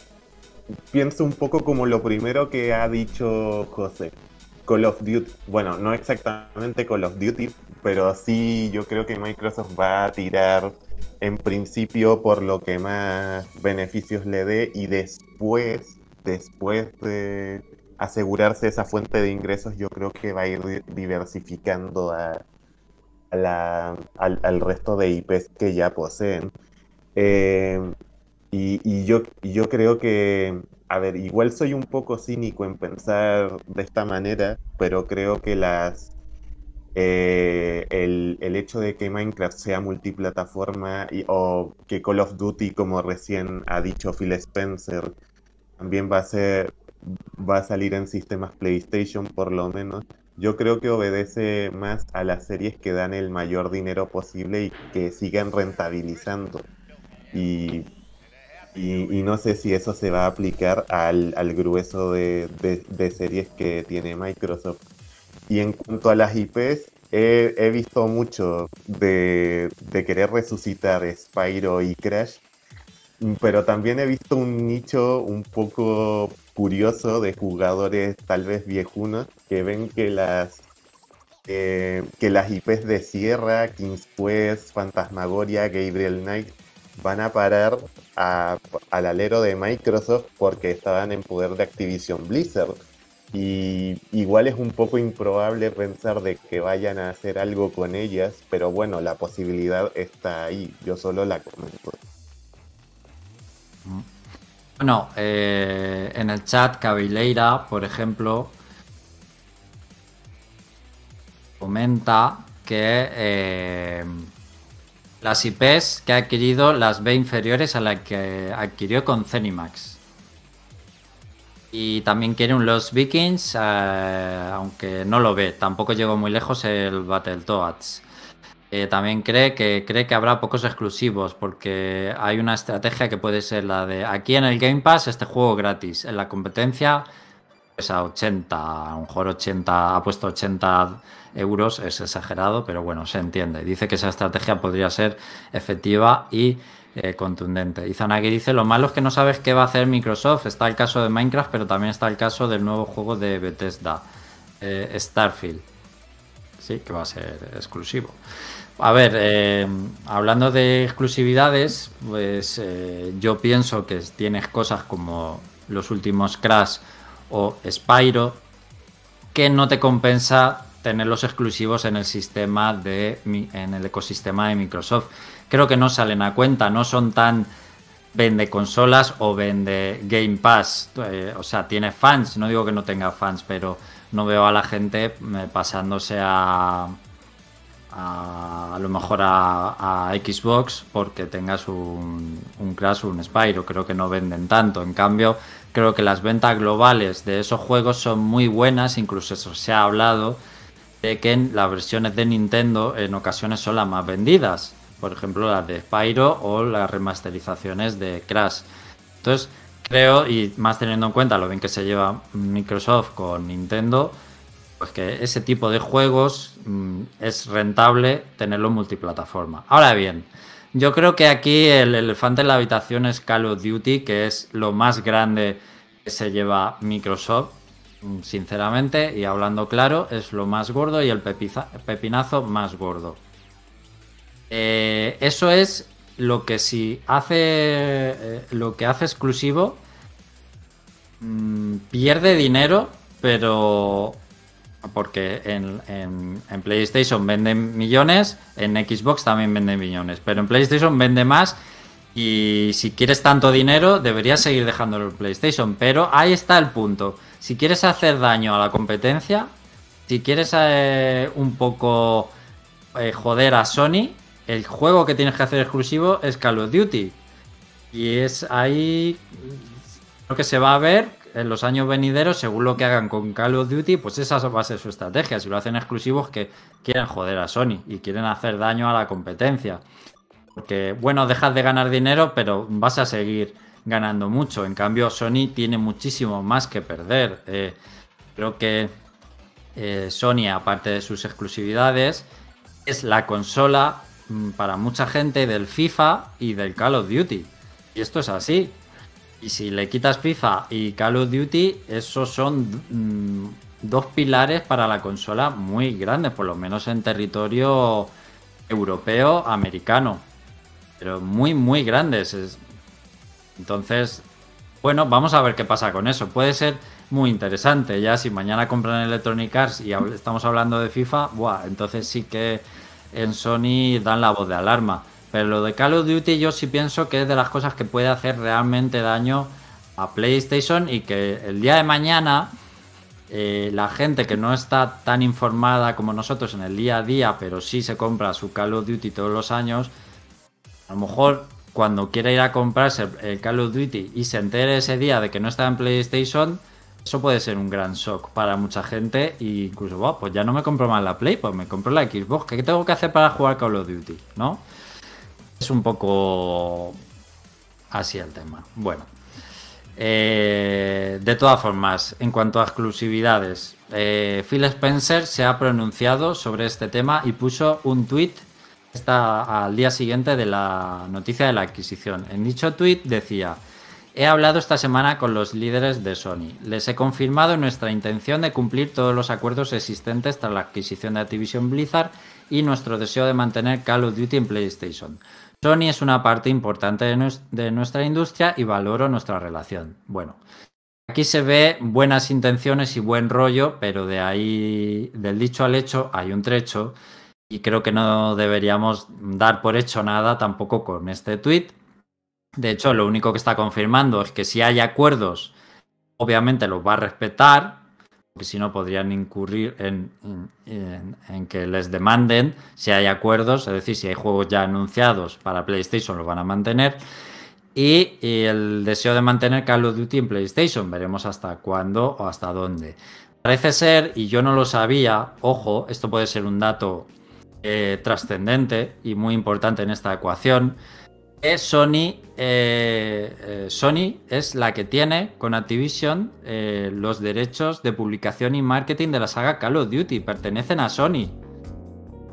pienso un poco como lo primero que ha dicho José. Call of Duty, bueno, no exactamente Call of Duty, pero sí yo creo que Microsoft va a tirar en principio por lo que más beneficios le dé y después, después de asegurarse esa fuente de ingresos, yo creo que va a ir di- diversificando a, la- al, resto de IPs que ya poseen. Eh, y, y yo, yo creo que, a ver, igual soy un poco cínico en pensar de esta manera, pero creo que las eh, el, el hecho de que Minecraft sea multiplataforma y- o que Call of Duty, como recién ha dicho Phil Spencer, también va a ser, va a salir en sistemas PlayStation por lo menos. Yo creo que obedece más a las series que dan el mayor dinero posible y que sigan rentabilizando. Y, y- no sé si eso se va a aplicar al, al grueso de- de series que tiene Microsoft. Y en cuanto a las IPs, he, visto mucho de, querer resucitar Spyro y Crash, pero también he visto un nicho un poco curioso de jugadores tal vez viejunos que ven que las eh, que las IPs de Sierra, King's Quest, Fantasmagoria, Gabriel Knight van a parar al alero de Microsoft porque estaban en poder de Activision Blizzard. Y igual es un poco improbable pensar de que vayan a hacer algo con ellas, pero bueno, la posibilidad está ahí, yo solo la comento. Bueno, eh, en el chat Cabileira, por ejemplo, comenta que eh, las IPs que ha adquirido las ve inferiores a la que adquirió con Zenimax. Y también quiere un Los Vikings, eh, aunque no lo ve. Tampoco llegó muy lejos el Battletoads. Eh, también cree que, cree que habrá pocos exclusivos porque hay una estrategia que puede ser la de aquí en el Game Pass este juego gratis, en la competencia pues a 80, a lo mejor 80, ha puesto 80 euros, es exagerado, pero bueno, se entiende. Dice que esa estrategia podría ser efectiva y eh, contundente. Y Zanagi dice, lo malo es que no sabes qué va a hacer Microsoft. Está el caso de Minecraft, pero también está el caso del nuevo juego de Bethesda, eh, Starfield. Sí, que va a ser exclusivo. A ver, eh, hablando de exclusividades, pues yo pienso que tienes cosas como los últimos Crash o Spyro que no te compensa tener los exclusivos en el sistema de en el ecosistema de Microsoft. Creo que no salen a cuenta, no son tan vende consolas o vende Game Pass. Eh, o sea, tiene fans, no digo que no tenga fans, pero no veo a la gente eh, pasándose a, a, lo mejor a, Xbox porque tengas un, un Crash o un Spyro. Creo que no venden tanto. En cambio, creo que las ventas globales de esos juegos son muy buenas. Incluso se ha hablado de que las versiones de Nintendo en ocasiones son las más vendidas. Por ejemplo, las de Spyro o las remasterizaciones de Crash. Entonces, creo, y más teniendo en cuenta lo bien que se lleva Microsoft con Nintendo, pues que ese tipo de juegos mm, es rentable tenerlo en multiplataforma. Ahora bien, Yo creo que aquí el elefante en la habitación es Call of Duty, que es lo más grande que se lleva Microsoft, sinceramente, y hablando claro, es lo más gordo y el pepinazo más gordo. Eh, eso es lo que si hace eh, lo que hace exclusivo mm, pierde dinero, pero porque en, PlayStation venden millones, en Xbox también venden millones, pero en PlayStation vende más y si quieres tanto dinero deberías seguir dejándolo en PlayStation, pero ahí está el punto. Si quieres hacer daño a la competencia, si quieres eh, un poco joder a Sony, el juego que tienes que hacer exclusivo es Call of Duty. Y es ahí lo que se va a ver en los años venideros, según lo que hagan con Call of Duty, pues esa va a ser su estrategia. Si lo hacen exclusivos, que quieren joder a Sony y quieren hacer daño a la competencia. Porque, bueno, dejas de ganar dinero, pero vas a seguir ganando mucho. En cambio, Sony tiene muchísimo más que perder. Eh, creo que eh, Sony, aparte de sus exclusividades, es la consola para mucha gente del FIFA y del Call of Duty. Y esto es así. Y si le quitas FIFA y Call of Duty, esos son mm, dos pilares para la consola muy grandes, por lo menos en territorio europeo, americano. Pero muy, muy grandes. Entonces, bueno, vamos a ver qué pasa con eso. Puede ser muy interesante. Ya si mañana compran Electronic Arts y estamos hablando de FIFA, buah, entonces sí que en Sony dan la voz de alarma. Pero lo de Call of Duty yo sí pienso que es de las cosas que puede hacer realmente daño a PlayStation y que el día de mañana eh, la gente que no está tan informada como nosotros en el día a día, pero sí se compra su Call of Duty todos los años, a lo mejor cuando quiera ir a comprarse el Call of Duty y se entere ese día de que no está en PlayStation, eso puede ser un gran shock para mucha gente e incluso, pues ya no me compro más la Play, pues me compro la Xbox. ¿Qué tengo que hacer para jugar Call of Duty? ¿No? Es un poco así el tema. Bueno. Eh, de todas formas, en cuanto a exclusividades, eh, Phil Spencer se ha pronunciado sobre este tema y puso un tweet al día siguiente de la noticia de la adquisición. En dicho tweet decía, he hablado esta semana con los líderes de Sony. Les he confirmado nuestra intención de cumplir todos los acuerdos existentes tras la adquisición de Activision Blizzard y nuestro deseo de mantener Call of Duty en PlayStation. Sony es una parte importante de, nuestra industria y valoro nuestra relación. Bueno, aquí se ve buenas intenciones y buen rollo, pero de ahí, del dicho al hecho, hay un trecho. Y creo que no deberíamos dar por hecho nada tampoco con este tweet. De hecho, lo único que está confirmando es que si hay acuerdos, obviamente los va a respetar, porque si no podrían incurrir en, que les demanden si hay acuerdos, es decir, si hay juegos ya anunciados para PlayStation los van a mantener. Y, el deseo de mantener Call of Duty en PlayStation, veremos hasta cuándo o hasta dónde. Parece ser, y yo no lo sabía, ojo, esto puede ser un dato eh, trascendente y muy importante en esta ecuación, es Sony, eh, eh, Sony es la que tiene con Activision eh, los derechos de publicación y marketing de la saga Call of Duty, pertenecen a Sony.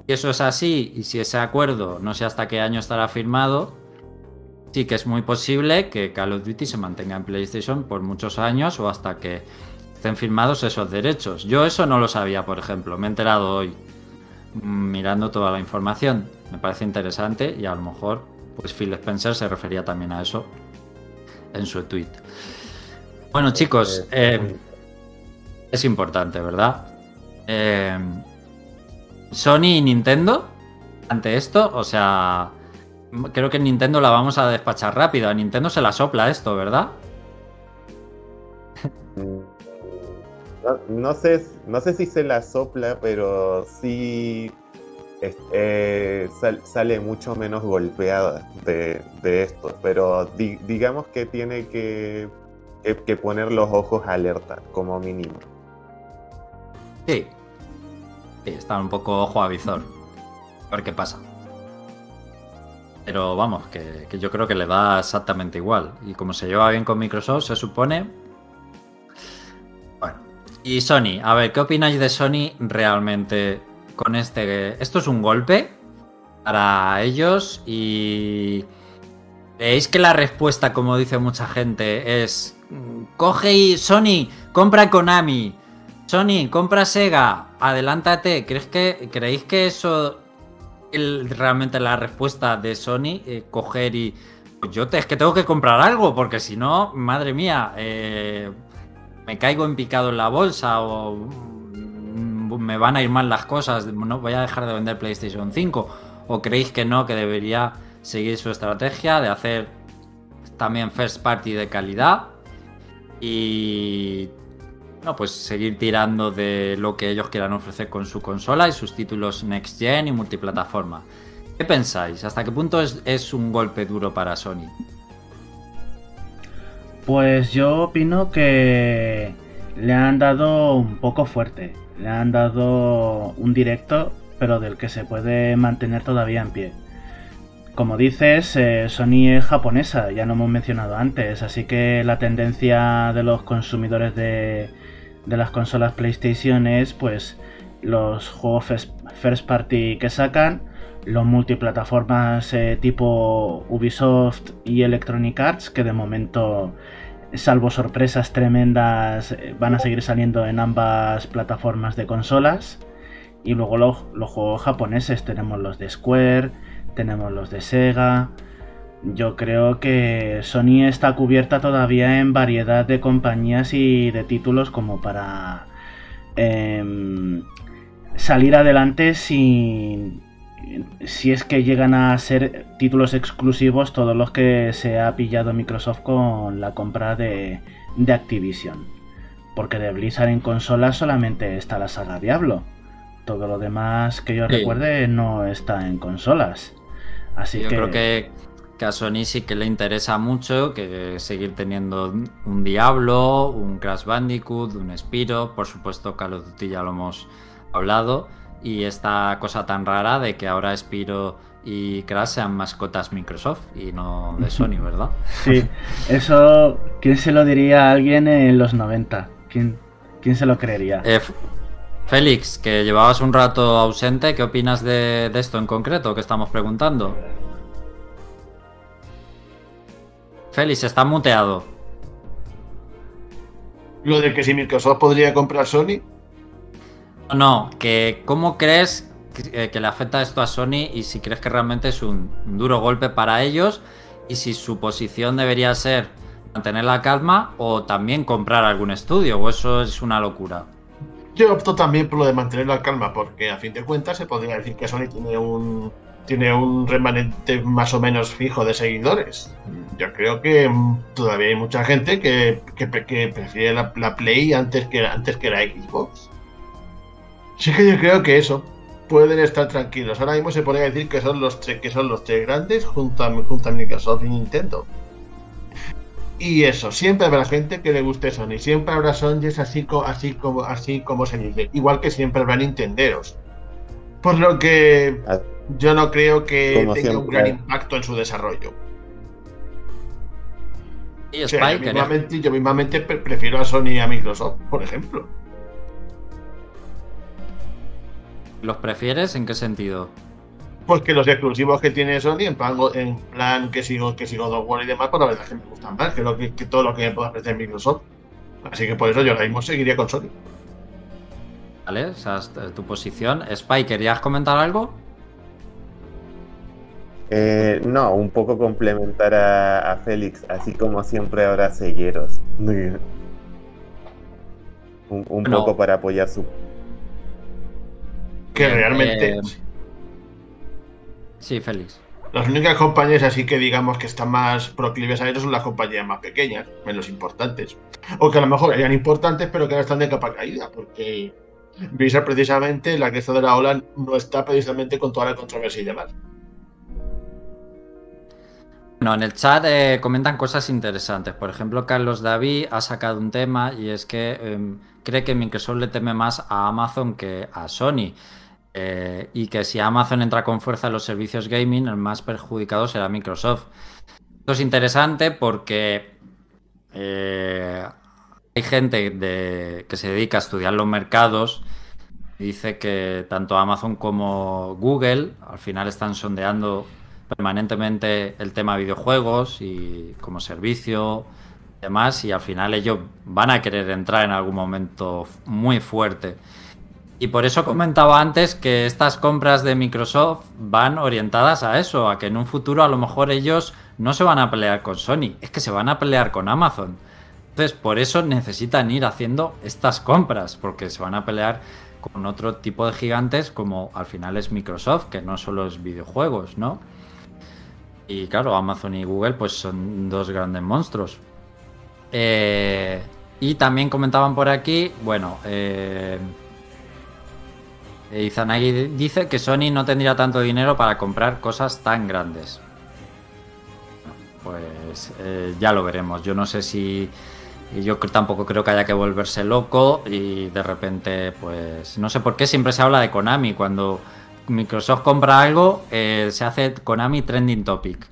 Si eso es así y si ese acuerdo no sé hasta qué año estará firmado, sí que es muy posible que Call of Duty se mantenga en PlayStation por muchos años o hasta que estén firmados esos derechos. Yo eso no lo sabía, por ejemplo, me he enterado hoy mm, mirando toda la información. Me parece interesante y a lo mejor pues Phil Spencer se refería también a eso en su tweet. Bueno, chicos, eh, es importante, ¿verdad? Eh, Sony y Nintendo, ante esto, o sea, creo que Nintendo la vamos a despachar rápido. A Nintendo se la sopla esto, ¿verdad? No, sé, no sé si se la sopla, pero sí eh, sale mucho menos golpeada de, esto, pero digamos que tiene que, poner los ojos alerta como mínimo. Sí. sí, está un poco ojo a visor. A ver qué pasa. Pero vamos, que, que, yo creo que le da exactamente igual. Y como se lleva bien con Microsoft, se supone. Bueno. Y Sony, a ver, ¿qué opináis de Sony realmente con este. ¿Esto es un golpe para ellos y veis que la respuesta, como dice mucha gente, es coge y Sony, compra Konami, Sony, compra Sega, adelántate. ¿Crees que, ¿Creéis que eso es realmente la respuesta de Sony? Eh, coger y... Pues yo te, es que tengo que comprar algo, porque si no, madre mía, eh, me caigo en picado en la bolsa o me van a ir mal las cosas, no voy a dejar de vender PlayStation 5. ¿O creéis que no, que debería seguir su estrategia de hacer también first party de calidad y no, pues seguir tirando de lo que ellos quieran ofrecer con su consola y sus títulos next gen y multiplataforma. ¿Qué pensáis? ¿Hasta qué punto es, un golpe duro para Sony? Pues yo opino que le han dado un poco fuerte. Le han dado un directo, pero del que se puede mantener todavía en pie. Como dices, eh, Sony es japonesa, ya no hemos mencionado antes, así que la tendencia de los consumidores de, las consolas PlayStation es pues los juegos first party que sacan, los multiplataformas eh, tipo Ubisoft y Electronic Arts, que de momento, salvo sorpresas tremendas, eh, van a seguir saliendo en ambas plataformas de consolas. Y luego los, los juegos japoneses, tenemos los de Square, tenemos los de Sega. Yo creo que Sony está cubierta todavía en variedad de compañías y de títulos como para em, salir adelante sin, si es que llegan a ser títulos exclusivos todos los que se ha pillado Microsoft con la compra de, de Activision. Porque de Blizzard en consolas solamente está la saga Diablo. Todo lo demás que yo recuerde no está en consolas. Yo creo que, a Sony sí que le interesa mucho que seguir teniendo un Diablo, un Crash Bandicoot, un Spiro, por supuesto Call of Duty ya lo hemos hablado, y esta cosa tan rara de que ahora Spiro y Crash sean mascotas Microsoft y no de Sony, ¿verdad? Sí, eso, ¿quién se lo diría a alguien en los 90? ¿Quién, quién se lo creería? Eh, Félix, que llevabas un rato ausente, ¿qué opinas de, esto en concreto que estamos preguntando? Félix, está muteado. Lo de que si Microsoft podría comprar Sony. No, que ¿cómo crees que, le afecta esto a Sony y si crees que realmente es un duro golpe para ellos y si su posición debería ser mantener la calma o también comprar algún estudio o eso es una locura? Yo opto también por lo de mantener la calma, porque a fin de cuentas se podría decir que Sony tiene un tiene un remanente más o menos fijo de seguidores. Yo creo que mm, todavía hay mucha gente que, prefiere la, Play antes que, antes que la Xbox. Sí que yo creo que eso. Pueden estar tranquilos. Ahora mismo se podría decir que son los tres, que son los tres grandes junto a, junto a Microsoft y Nintendo. Y eso, siempre habrá gente que le guste Sony, siempre habrá Sonyes así, así, como, así como se dice, igual que siempre habrá Nintenderos. Por lo que ah. yo no creo que tenga un gran impacto en su desarrollo. ¿Y Spike, yo, mismamente, prefiero a Sony y a Microsoft, por ejemplo. ¿Los prefieres? ¿En qué sentido? pues que los exclusivos que tiene Sony, en plan, en plan que sigo que sigo God War y demás, pues la verdad es que me gustan más que, lo que, todo lo que me pueda ofrecer Microsoft. Así que por eso yo ahora mismo seguiría con Sony. Vale, esa es tu posición. Spy, ¿querías comentar algo? Eh, no, un poco complementar a, Félix, así como siempre ahora seguiros. un, poco para apoyar su... Que realmente... Eh, Sí, Félix. Las únicas compañías así que digamos que están más proclives a ello son las compañías más pequeñas, menos importantes. O que a lo mejor eran importantes, pero que ahora están de capa caída, porque Visa precisamente, la que está de la ola, no está precisamente con toda la controversia y demás. Bueno, en el chat eh, comentan cosas interesantes. Por ejemplo, Carlos David ha sacado un tema y es que em, cree que Microsoft le teme más a Amazon que a Sony. Eh, y que si Amazon entra con fuerza en los servicios gaming, el más perjudicado será Microsoft. Esto es interesante porque eh, hay gente que se dedica a estudiar los mercados Dice que tanto Amazon como Google al final están sondeando permanentemente el tema videojuegos y como servicio y demás y al final ellos van a querer entrar en algún momento muy fuerte. Y por eso comentaba antes que estas compras de Microsoft van orientadas a eso, a que en un futuro a lo mejor ellos no se van a pelear con Sony, es que se van a pelear con Amazon. Entonces, por eso necesitan ir haciendo estas compras, porque se van a pelear con otro tipo de gigantes como al final es Microsoft, que no solo es videojuegos, ¿no? Y claro, Amazon y Google pues son dos grandes monstruos. Eh, y también comentaban por aquí, bueno, eh, Izanagi dice que Sony no tendría tanto dinero para comprar cosas tan grandes. Pues eh, ya lo veremos. Yo no sé si yo tampoco creo que haya que volverse loco y de repente, pues no sé por qué siempre se habla de Konami. Cuando Microsoft compra algo, eh, se hace Konami Trending Topic.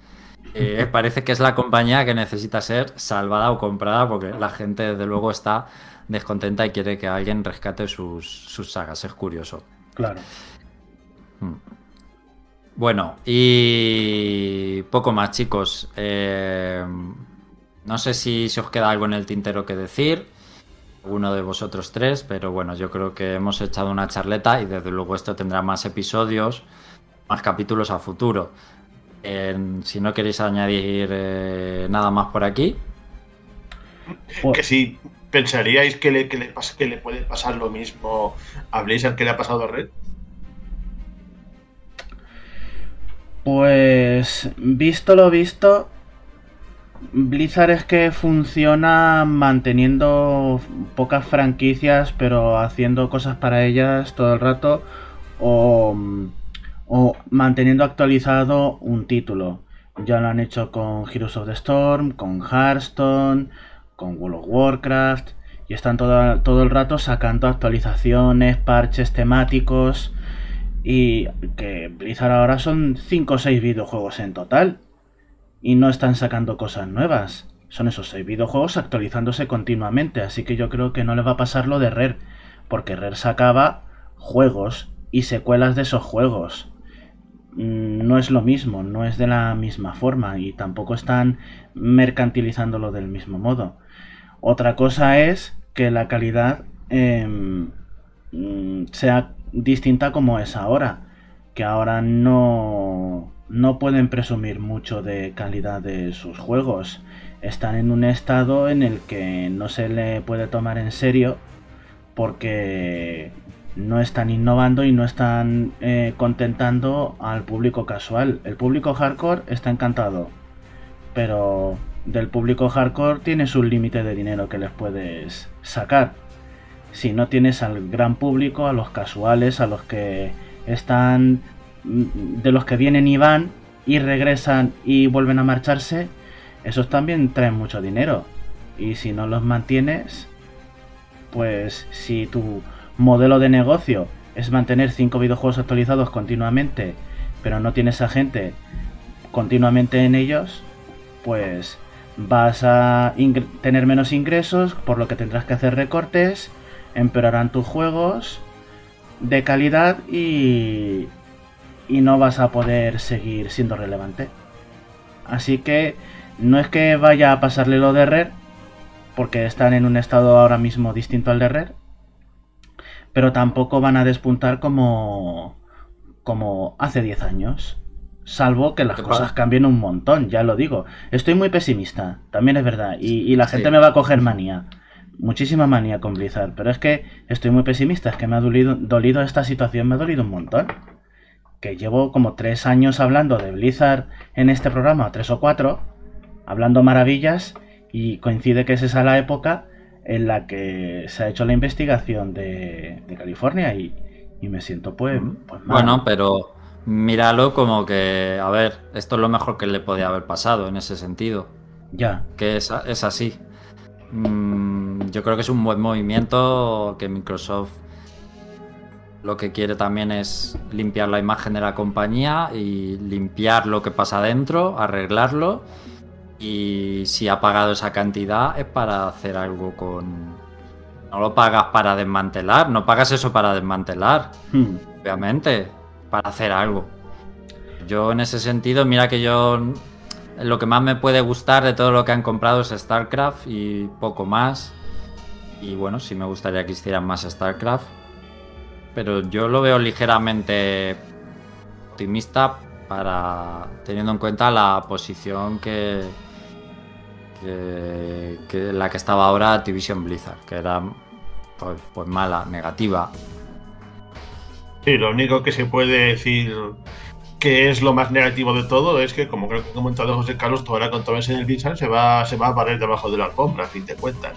Eh, parece que es la compañía que necesita ser salvada o comprada porque la gente desde luego está descontenta y quiere que alguien rescate sus, sus sagas. Es curioso. Claro. Hmm. Bueno, y poco más chicos. Eh, no sé si se os queda algo en el tintero que decir, uno de vosotros tres, pero bueno, yo creo que hemos echado una charleta y desde luego esto tendrá más episodios, más capítulos a futuro. si no queréis añadir eh, nada más por aquí. Que si pensaríais que le, que le, puede pasar lo mismo a Blizzard que le ha pasado a Red. Pues visto lo visto, Blizzard es que funciona manteniendo pocas franquicias, pero haciendo cosas para ellas todo el rato, o, manteniendo actualizado un título. Ya lo han hecho con Heroes of the Storm, con Hearthstone, con World of Warcraft, y están todo, todo el rato sacando actualizaciones, parches temáticos, y que Blizzard ahora son 5 o 6 videojuegos en total y no están sacando cosas nuevas. Son esos seis videojuegos actualizándose continuamente, así que yo creo que no le va a pasar lo de Rare, porque Rare sacaba juegos y secuelas de esos juegos. Mm, no es lo mismo, no es de la misma forma y tampoco están mercantilizándolo del mismo modo. Otra cosa es que la calidad em, mm, sea distinta como es ahora, que ahora no no pueden presumir mucho de calidad de sus juegos. Están en un estado en el que no se le puede tomar en serio porque no están innovando y no están eh, contentando al público casual. El público hardcore está encantado, pero del público hardcore tienes un límite de dinero que les puedes sacar. Si no tienes al gran público, a los casuales, a los que están de los que vienen y van y regresan y vuelven a marcharse, esos también traen mucho dinero. Y si no los mantienes, pues si tu modelo de negocio es mantener cinco videojuegos actualizados continuamente, pero no tienes a gente continuamente en ellos, pues vas a tener menos ingresos, por lo que tendrás que hacer recortes, empeorarán tus juegos de calidad y, y no vas a poder seguir siendo relevante. Así que no es que vaya a pasarle lo de Rare, porque están en un estado ahora mismo distinto al de Rare, pero tampoco van a despuntar como, como hace 10 años. Salvo que las cosas cambien un montón, ya lo digo. Estoy muy pesimista, también es verdad, y, la gente me va a coger manía. Muchísima manía con Blizzard, pero es que estoy muy pesimista, es que me ha dolido, dolido esta situación, me ha dolido un montón que llevo como tres años hablando de Blizzard en este programa, tres o cuatro, hablando maravillas, y coincide que es esa la época en la que se ha hecho la investigación de, California y, me siento pues, pues Bueno, pero míralo como que, a ver, esto es lo mejor que le podía haber pasado en ese sentido. Ya. Que es, es así. Mm, yo creo que es un buen movimiento que Microsoft lo que quiere también es limpiar la imagen de la compañía y limpiar lo que pasa dentro, arreglarlo. Y si ha pagado esa cantidad es para hacer algo con no lo pagas para desmantelar, no pagas eso para desmantelar, Hmm. obviamente, para hacer algo. Yo en ese sentido, mira que yo lo que más me puede gustar de todo lo que han comprado es StarCraft y poco más. Y bueno, sí me gustaría que hicieran más StarCraft. Pero yo lo veo ligeramente optimista para teniendo en cuenta la posición que, que, la que estaba ahora Activision Blizzard, que era pues, pues mala, negativa. Sí, lo único que se puede decir que es lo más negativo de todo es que, como creo que ha comentado José Carlos, tú ahora con en el Blizzard se va, se va a barrer debajo de la alfombra, a fin de cuentas.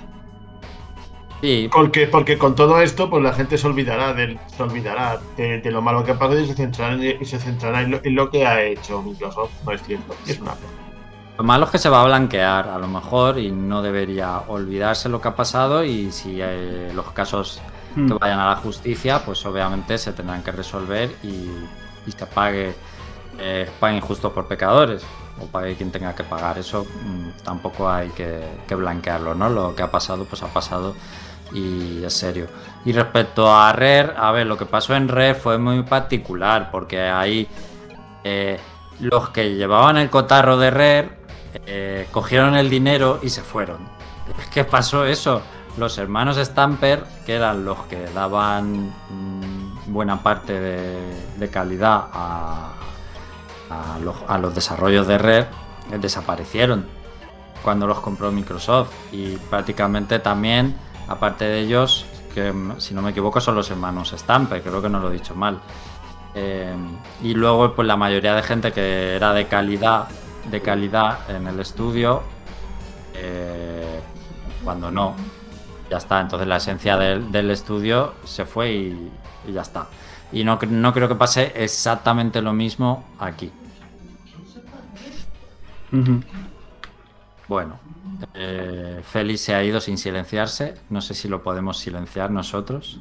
Sí, Porque, porque con todo esto, pues la gente se olvidará, del, se olvidará de, de lo malo que ha pasado y se centrará, en, y se centrará en, lo, en lo que ha hecho Microsoft. No es cierto, es una pena. Lo malo es que se va a blanquear a lo mejor y no debería olvidarse lo que ha pasado y si eh, los casos que Hmm. vayan a la justicia, pues obviamente se tendrán que resolver y, y se pague, eh, pague injusto por pecadores o pague quien tenga que pagar. Eso mm, tampoco hay que, que blanquearlo, ¿no? Lo que ha pasado, pues ha pasado y es serio. Y respecto a Rare, a ver, lo que pasó en Rare fue muy particular porque ahí eh, los que llevaban el cotarro de Rare eh, cogieron el dinero y se fueron. Que pasó eso. Los hermanos Stamper, que eran los que daban mm, buena parte de, calidad a, los, desarrollos de Rare, eh, desaparecieron cuando los compró Microsoft. Y prácticamente también, aparte de ellos, que mm, si no me equivoco son los hermanos Stamper, creo que no lo he dicho mal. Eh, y luego, pues la mayoría de gente que era de calidad, de calidad en el estudio, eh, cuando no, ya está. Entonces la esencia del, del estudio se fue y, y ya está. Y no, no creo que pase exactamente lo mismo aquí. Bueno, eh, Félix se ha ido sin silenciarse. No sé si lo podemos silenciar nosotros.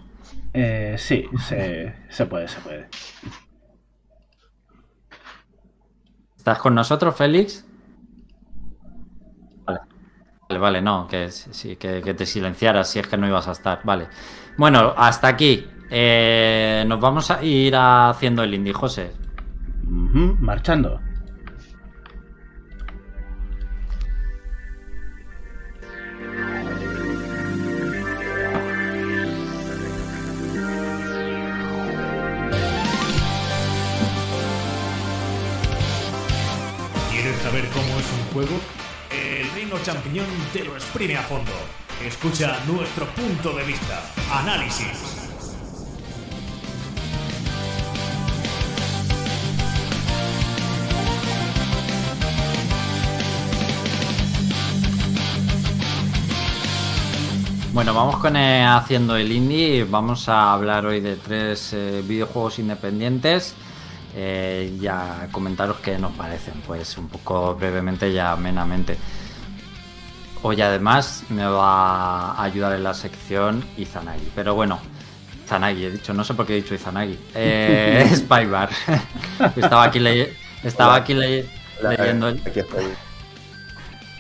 Eh, sí, se, se puede, se puede. ¿Estás con nosotros, Félix? Vale. Vale, no, que sí, que, que te silenciaras si es que no ibas a estar. Vale. Bueno, hasta aquí. Eh, nos vamos a ir haciendo el indie, José. Marchando. ¿Quieres saber cómo es un juego? Champiñón te lo exprime a fondo. Escucha nuestro punto de vista. Análisis. Bueno, vamos con eh, haciendo el indie. Vamos a hablar hoy de tres eh, videojuegos independientes. eh, y a comentaros qué nos parecen, pues un poco brevemente y amenamente. Hoy además me va a ayudar en la sección Izanagi. Pero bueno, Izanagi, he dicho, no sé por qué he dicho Izanagi. Eh, Spybar. estaba aquí, leye- estaba Hola. aquí leye- leyendo el, Aquí estoy.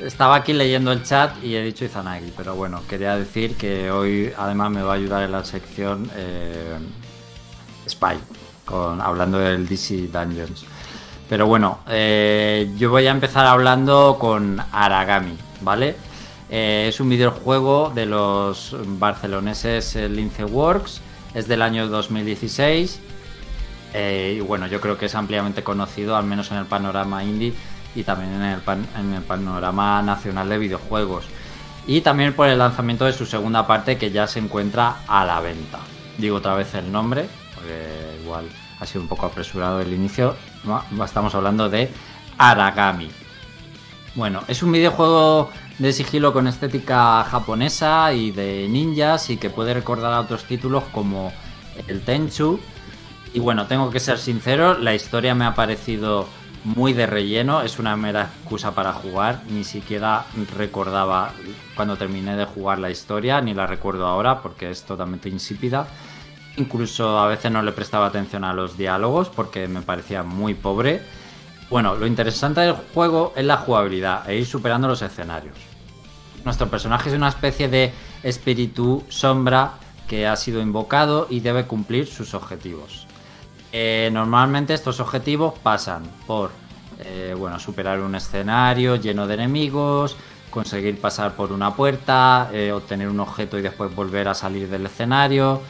estaba aquí leyendo el chat y he dicho Izanagi, pero bueno, quería decir que hoy además me va a ayudar en la sección eh, Spy, con, hablando del DC Dungeons. Pero bueno, eh, yo voy a empezar hablando con Aragami, ¿vale? Eh, es un videojuego de los barceloneses Lince Works, es del año 2016 eh, y bueno, yo creo que es ampliamente conocido, al menos en el panorama indie y también en el, panorama nacional de videojuegos. Y también por el lanzamiento de su segunda parte que ya se encuentra a la venta. Digo otra vez el nombre, porque igual ha sido un poco apresurado el inicio. Estamos hablando de Aragami. Bueno, es un videojuego de sigilo con estética japonesa y de ninjas y que puede recordar a otros títulos como el Tenchu. Y bueno, tengo que ser sincero, la historia me ha parecido muy de relleno, es una mera excusa para jugar, ni siquiera recordaba cuando terminé de jugar la historia, ni la recuerdo ahora porque es totalmente insípida. Incluso a veces no le prestaba atención a los diálogos porque me parecía muy pobre. Bueno, lo interesante del juego es la jugabilidad e ir superando los escenarios. Nuestro personaje es una especie de espíritu sombra que ha sido invocado y debe cumplir sus objetivos. Eh, normalmente estos objetivos pasan por eh, bueno, superar un escenario lleno de enemigos, conseguir pasar por una puerta, eh, obtener un objeto y después volver a salir del escenario.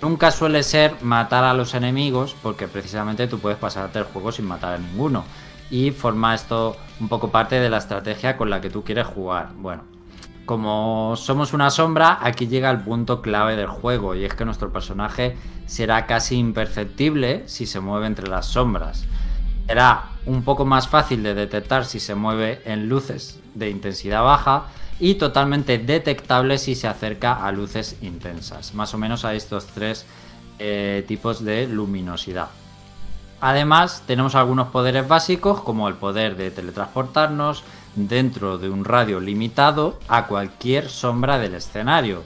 Nunca suele ser matar a los enemigos porque precisamente tú puedes pasarte el juego sin matar a ninguno. Y forma esto un poco parte de la estrategia con la que tú quieres jugar. Bueno, como somos una sombra, aquí llega el punto clave del juego y es que nuestro personaje será casi imperceptible si se mueve entre las sombras. Será un poco más fácil de detectar si se mueve en luces de intensidad baja y totalmente detectable si se acerca a luces intensas, más o menos a estos tres eh, tipos de luminosidad. Además, tenemos algunos poderes básicos como el poder de teletransportarnos, dentro de un radio limitado a cualquier sombra del escenario.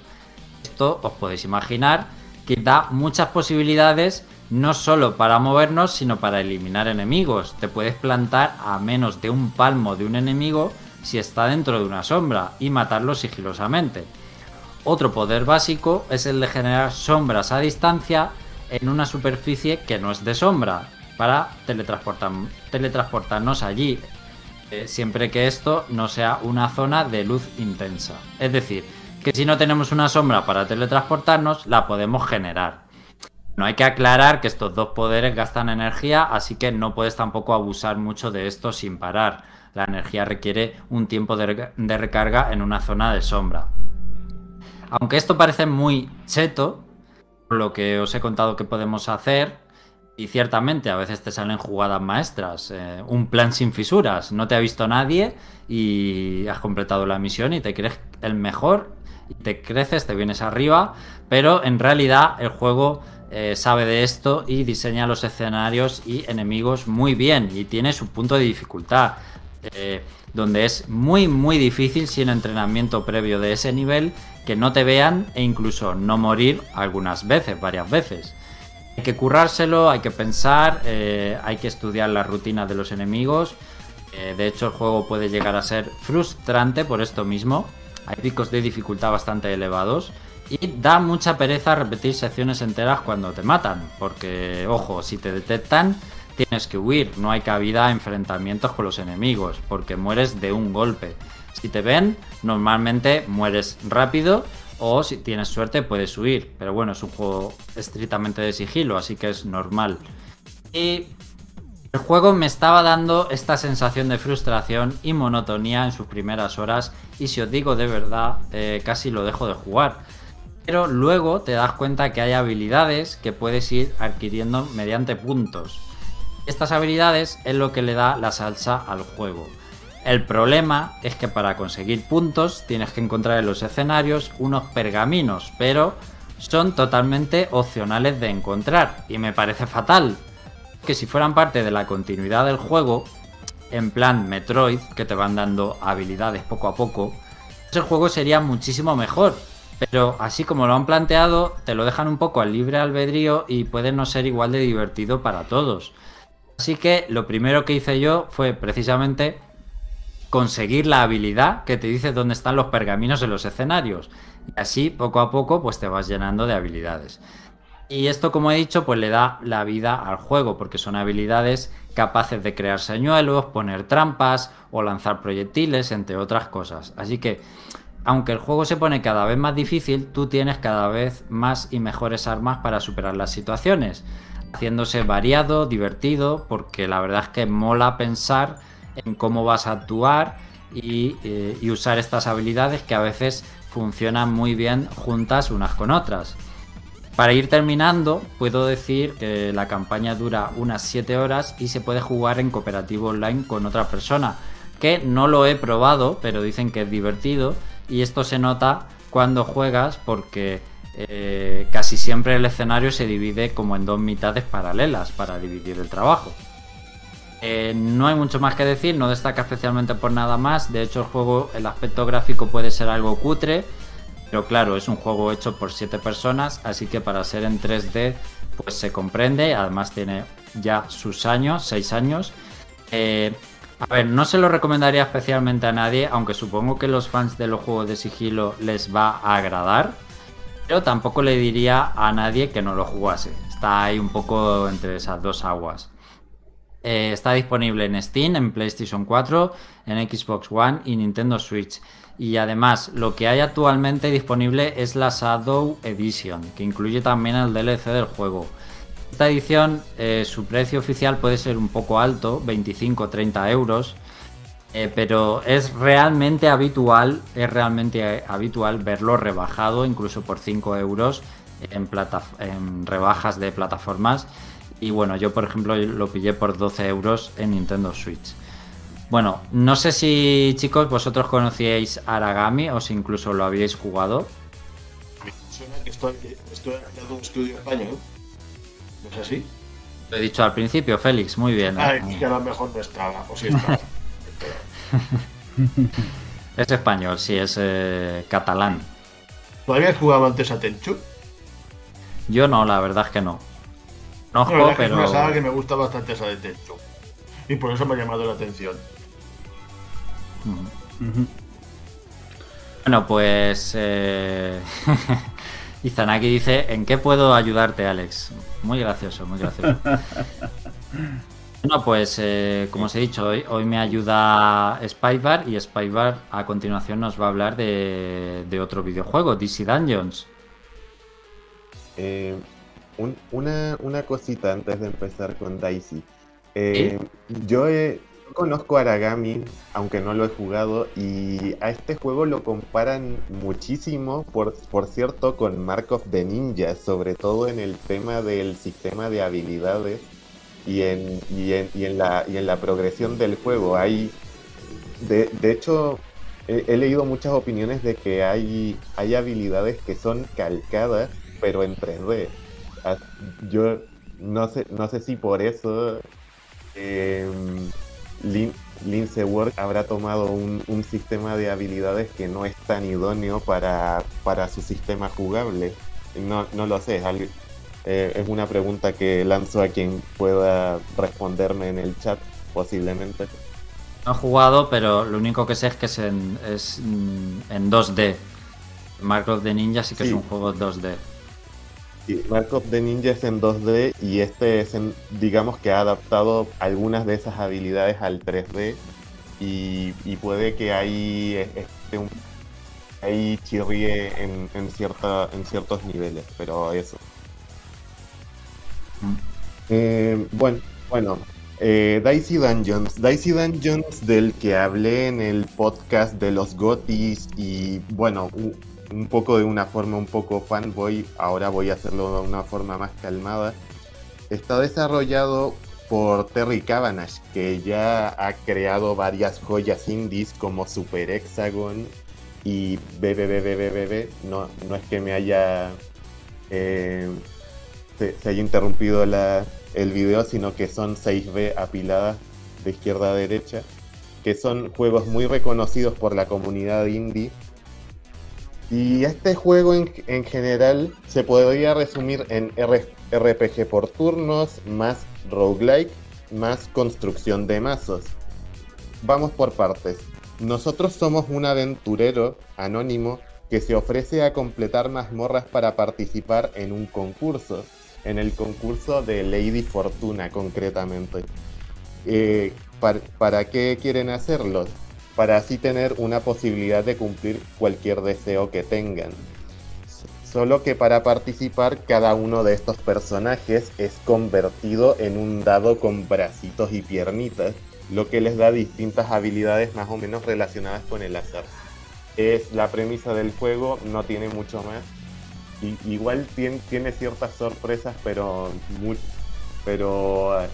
Esto os podéis imaginar que da muchas posibilidades no solo para movernos, sino para eliminar enemigos. Te puedes plantar a menos de un palmo de un enemigo si está dentro de una sombra y matarlo sigilosamente. Otro poder básico es el de generar sombras a distancia en una superficie que no es de sombra para teletransportarnos allí eh, siempre que esto no sea una zona de luz intensa. Es decir, que si no tenemos una sombra para teletransportarnos, la podemos generar. No hay que aclarar que estos dos poderes gastan energía, así que no puedes tampoco abusar mucho de esto sin parar. La energía requiere un tiempo de, de recarga en una zona de sombra. Aunque esto parece muy cheto, por lo que os he contado que podemos hacer, y ciertamente a veces te salen jugadas maestras, eh, un plan sin fisuras, no te ha visto nadie y has completado la misión y te crees el mejor y te creces, te vienes arriba, pero en realidad el juego eh, sabe de esto y diseña los escenarios y enemigos muy bien y tiene su punto de dificultad, eh, donde es muy muy difícil sin entrenamiento previo de ese nivel que no te vean e incluso no morir algunas veces, varias veces. Hay que currárselo, hay que pensar, eh, hay que estudiar la rutina de los enemigos. Eh, de hecho, el juego puede llegar a ser frustrante por esto mismo. Hay picos de dificultad bastante elevados. Y da mucha pereza repetir secciones enteras cuando te matan. Porque, ojo, si te detectan, tienes que huir. No hay cabida a enfrentamientos con los enemigos. Porque mueres de un golpe. Si te ven, normalmente mueres rápido o si tienes suerte puedes huir. Pero bueno, es un juego estrictamente de sigilo, así que es normal. Y el juego me estaba dando esta sensación de frustración y monotonía en sus primeras horas. Y si os digo de verdad, eh, casi lo dejo de jugar. Pero luego te das cuenta que hay habilidades que puedes ir adquiriendo mediante puntos. Estas habilidades es lo que le da la salsa al juego. El problema es que para conseguir puntos tienes que encontrar en los escenarios unos pergaminos, pero son totalmente opcionales de encontrar y me parece fatal. Que si fueran parte de la continuidad del juego, en plan Metroid, que te van dando habilidades poco a poco, ese juego sería muchísimo mejor. Pero así como lo han planteado, te lo dejan un poco al libre albedrío y puede no ser igual de divertido para todos. Así que lo primero que hice yo fue precisamente conseguir la habilidad que te dice dónde están los pergaminos en los escenarios. Y así, poco a poco, pues te vas llenando de habilidades. Y esto, como he dicho, pues le da la vida al juego, porque son habilidades capaces de crear señuelos, poner trampas o lanzar proyectiles, entre otras cosas. Así que, aunque el juego se pone cada vez más difícil, tú tienes cada vez más y mejores armas para superar las situaciones, haciéndose variado, divertido, porque la verdad es que mola pensar en cómo vas a actuar eh, y, usar estas habilidades que a veces funcionan muy bien juntas unas con otras. Para ir terminando, puedo decir que la campaña dura unas 7 horas y se puede jugar en cooperativo online con otra persona, que no lo he probado, pero dicen que es divertido y esto se nota cuando juegas porque eh, casi siempre el escenario se divide como en dos mitades paralelas para dividir el trabajo. Eh, no hay mucho más que decir, no destaca especialmente por nada más. De hecho, el juego, el aspecto gráfico puede ser algo cutre, pero claro, es un juego hecho por 7 personas, así que para ser en 3D, pues se comprende. Además, tiene ya sus años, 6 años. Eh, A ver, no se lo recomendaría especialmente a nadie, aunque supongo que los fans de los juegos de sigilo les va a agradar. Pero tampoco le diría a nadie que no lo jugase. Está ahí un poco entre esas dos aguas. Eh, está disponible en Steam, en PlayStation 4, en Xbox One y Nintendo Switch. Y además, lo que hay actualmente disponible es la Shadow Edition, que incluye también el DLC del juego. Esta edición, eh, su precio oficial puede ser un poco alto, 25-30 euros, eh, pero es realmente habitual, es realmente habitual verlo rebajado, incluso por 5 euros en, en rebajas de plataformas. Y bueno, yo por ejemplo lo pillé por 12 euros en Nintendo Switch. Bueno, no sé si chicos vosotros conocíais Aragami o si incluso lo habíais jugado. Suena que estoy, estoy en un estudio español. ¿No es así? Lo he dicho al principio, Félix, muy bien. Ah, que a lo mejor no estaba, o sí estaba. es español, sí, es eh, catalán. ¿No habías jugado antes a Tenchu? Yo no, la verdad es que no. No, pero... es una saga que me gusta bastante esa de Tenchu. Y por eso me ha llamado la atención. Bueno, pues eh... Izanaki dice, ¿en qué puedo ayudarte, Alex? Muy gracioso, muy gracioso. Bueno, pues eh, como os he dicho, hoy, hoy me ayuda Spybar y Spybar a continuación nos va a hablar de, otro videojuego, DC Dungeons. Eh, una, una, cosita antes de empezar con Daisy. Eh, yo he, conozco Aragami, aunque no lo he jugado, y a este juego lo comparan muchísimo, por, por cierto, con Mark of the Ninja, sobre todo en el tema del sistema de habilidades y en, y en, la, y en la progresión del juego. Hay, de, hecho, he, leído muchas opiniones de que hay, hay habilidades que son calcadas, pero en 3D. Ah, yo no sé, no sé si por eso... Eh, Lince Ward habrá tomado un, sistema de habilidades que no es tan idóneo para, para su sistema jugable. No, no lo sé, es, eh, es una pregunta que lanzo a quien pueda responderme en el chat, posiblemente. No he jugado, pero lo único que sé es que es en, es en 2D. Mark of the Ninja sí que es un juego 2D. Mark of the Ninja es en 2D y este es en, digamos que ha adaptado algunas de esas habilidades al 3D y, puede que ahí esté un, ahí chirríe en, en, cierta, en ciertos niveles, pero eso. Mm. Eh, bueno, bueno eh, Dicey Dungeons. Dicey Dungeons del que hablé en el podcast de los Gotis y bueno, un poco de una forma un poco fanboy, ahora voy a hacerlo de una forma más calmada. Está desarrollado por Terry Cavanagh, que ya ha creado varias joyas indies como Super Hexagon y BBBBBB. No, no es que me haya. Eh, se, haya interrumpido la, el video, sino que son 6B apiladas de izquierda a derecha, que son juegos muy reconocidos por la comunidad indie y este juego en, general se podría resumir en RPG por turnos, más roguelike, más construcción de mazos. Vamos por partes. Nosotros somos un aventurero anónimo que se ofrece a completar mazmorras para participar en un concurso, en el concurso de Lady Fortuna concretamente. Eh, ¿Para qué quieren hacerlo? Para así tener una posibilidad de cumplir cualquier deseo que tengan. Solo que para participar cada uno de estos personajes es convertido en un dado con bracitos y piernitas, lo que les da distintas habilidades más o menos relacionadas con el azar. Es la premisa del juego, no tiene mucho más. Y, igual tiene, tiene, ciertas sorpresas, pero, pero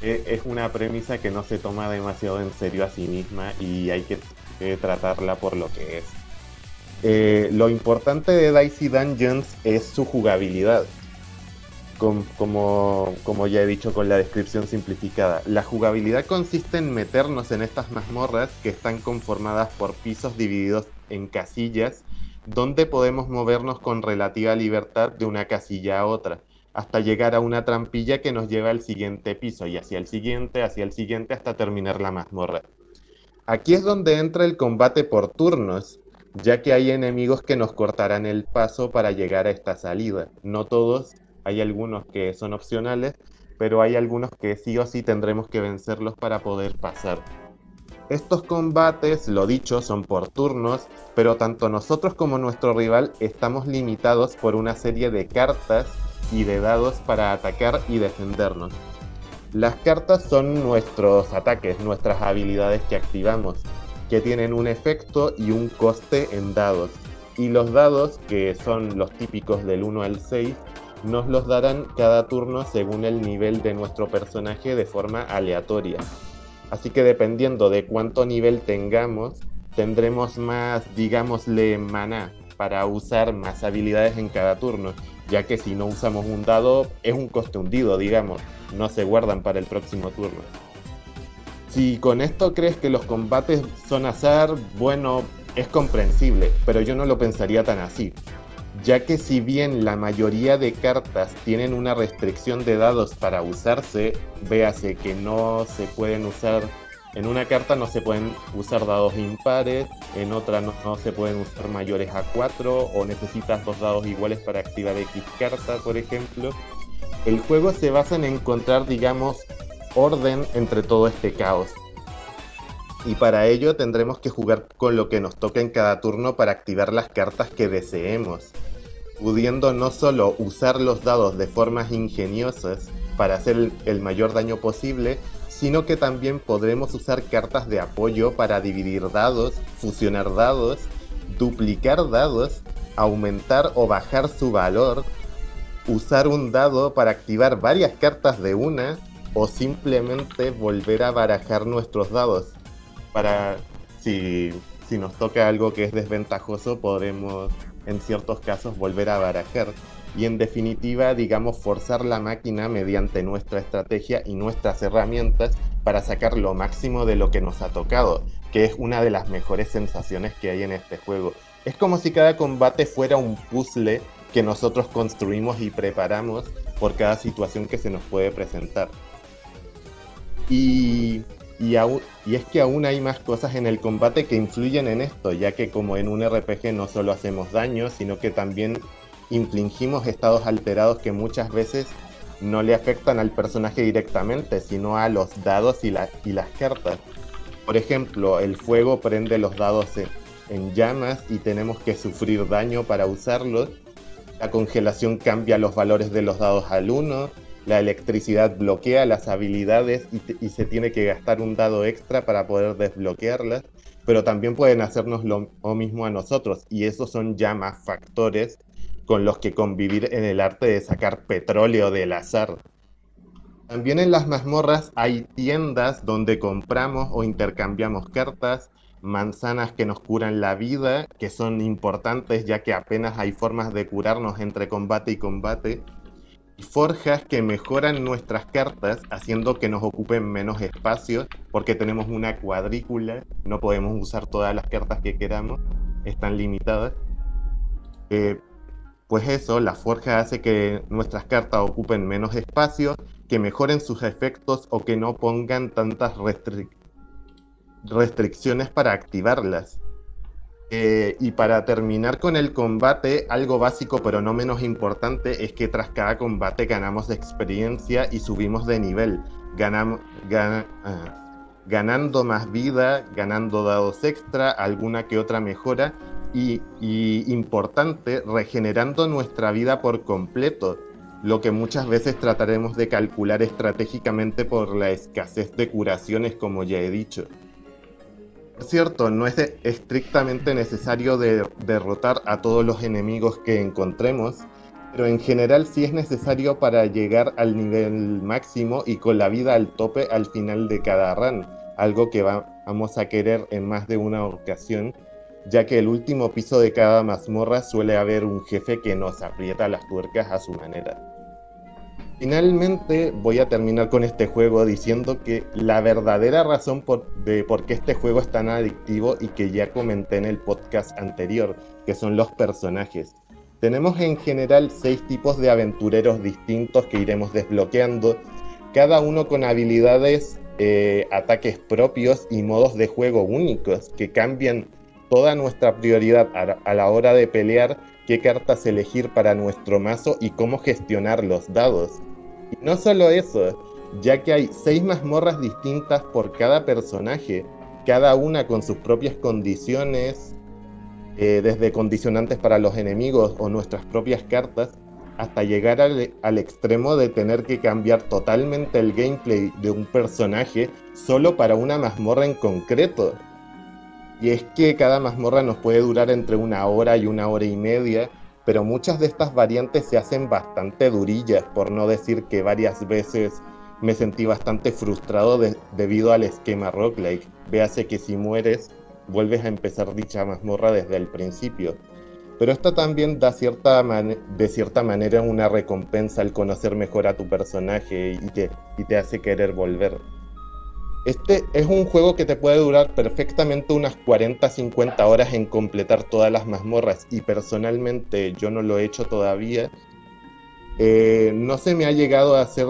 es una premisa que no se toma demasiado en serio a sí misma y hay que tratarla por lo que es. Eh, lo importante de Dicey Dungeons es su jugabilidad. como, ya he dicho con la descripción simplificada, la jugabilidad consiste en meternos en estas mazmorras que están conformadas por pisos divididos en casillas donde podemos movernos con relativa libertad de una casilla a otra hasta llegar a una trampilla que nos lleva al siguiente piso y hacia el siguiente, hacia el siguiente hasta terminar la mazmorra. Aquí es donde entra el combate por turnos, ya que hay enemigos que nos cortarán el paso para llegar a esta salida. No todos, hay algunos que son opcionales, pero hay algunos que sí o sí tendremos que vencerlos para poder pasar. Estos combates, lo dicho, son por turnos, pero tanto nosotros como nuestro rival estamos limitados por una serie de cartas y de dados para atacar y defendernos. Las cartas son nuestros ataques, nuestras habilidades que activamos, que tienen un efecto y un coste en dados. Y los dados, que son los típicos del 1 al 6, nos los darán cada turno según el nivel de nuestro personaje de forma aleatoria. Así que dependiendo de cuánto nivel tengamos, tendremos más, digámosle, maná para usar más habilidades en cada turno, ya que si no usamos un dado es un coste hundido, digamos, no se guardan para el próximo turno. Si con esto crees que los combates son azar, bueno, es comprensible, pero yo no lo pensaría tan así, ya que si bien la mayoría de cartas tienen una restricción de dados para usarse, véase que no se pueden usar en una carta no se pueden usar dados impares, en otra no, se pueden usar mayores a 4 o necesitas dos dados iguales para activar X carta, por ejemplo. El juego se basa en encontrar, digamos, orden entre todo este caos. Y para ello tendremos que jugar con lo que nos toca en cada turno para activar las cartas que deseemos, pudiendo no solo usar los dados de formas ingeniosas para hacer el mayor daño posible, sino que también podremos usar cartas de apoyo para dividir dados, fusionar dados, duplicar dados, aumentar o bajar su valor, usar un dado para activar varias cartas de una o simplemente volver a barajar nuestros dados. Para si, si nos toca algo que es desventajoso, podremos en ciertos casos volver a barajar y en definitiva, digamos, forzar la máquina mediante nuestra estrategia y nuestras herramientas para sacar lo máximo de lo que nos ha tocado, que es una de las mejores sensaciones que hay en este juego. Es como si cada combate fuera un puzzle que nosotros construimos y preparamos por cada situación que se nos puede presentar. Y, y, y, es que aún hay más cosas en el combate que influyen en esto, ya que como en un RPG no solo hacemos daño, sino que también infligimos estados alterados que muchas veces no le afectan al personaje directamente, sino a los dados y, y las cartas. Por ejemplo, el fuego prende los dados en, llamas y tenemos que sufrir daño para usarlos. La congelación cambia los valores de los dados al 1. La electricidad bloquea las habilidades y, y, se tiene que gastar un dado extra para poder desbloquearlas. Pero también pueden hacernos lo mismo a nosotros. Y esos son llamas factores con los que convivir en el arte de sacar petróleo del azar. También en las mazmorras hay tiendas donde compramos o intercambiamos cartas, manzanas que nos curan la vida, que son importantes ya que apenas hay formas de curarnos entre combate y combate, y forjas que mejoran nuestras cartas haciendo que nos ocupen menos espacio porque tenemos una cuadrícula, no podemos usar todas las cartas que queramos, están limitadas. Eh, pues eso, la forja hace que nuestras cartas ocupen menos espacio, que mejoren sus efectos o que no pongan tantas restricciones para activarlas. Eh, y para terminar con el combate, algo básico pero no menos importante es que tras cada combate ganamos experiencia y subimos de nivel. Ah, ganando más vida, ganando dados extra, alguna que otra mejora y, importante, regenerando nuestra vida por completo, lo que muchas veces trataremos de calcular estratégicamente por la escasez de curaciones, como ya he dicho. Por cierto, no es estrictamente necesario derrotar a todos los enemigos que encontremos, pero en general sí es necesario para llegar al nivel máximo y con la vida al tope al final de cada run, algo que vamos a querer en más de una ocasión ya que el último piso de cada mazmorra suele haber un jefe que nos aprieta las tuercas a su manera. Finalmente voy a terminar con este juego diciendo que la verdadera razón por, de por qué este juego es tan adictivo y que ya comenté en el podcast anterior, que son los personajes. Tenemos en general seis tipos de aventureros distintos que iremos desbloqueando, cada uno con habilidades, eh, ataques propios y modos de juego únicos que cambian toda nuestra prioridad a la hora de pelear, qué cartas elegir para nuestro mazo y cómo gestionar los dados. Y no solo eso, ya que hay seis mazmorras distintas por cada personaje, cada una con sus propias condiciones, eh, desde condicionantes para los enemigos o nuestras propias cartas, hasta llegar al, al, extremo de tener que cambiar totalmente el gameplay de un personaje solo para una mazmorra en concreto. Y es que cada mazmorra nos puede durar entre una hora y una hora y media, pero muchas de estas variantes se hacen bastante durillas, por no decir que varias veces me sentí bastante frustrado debido al esquema roguelike. Véase que si mueres, vuelves a empezar dicha mazmorra desde el principio. Pero esto también da cierta de cierta manera una recompensa al conocer mejor a tu personaje y te, y te hace querer volver. Este es un juego que te puede durar perfectamente unas 40-50 horas en completar todas las mazmorras y personalmente yo no lo he hecho todavía. Eh, no se me ha llegado a hacer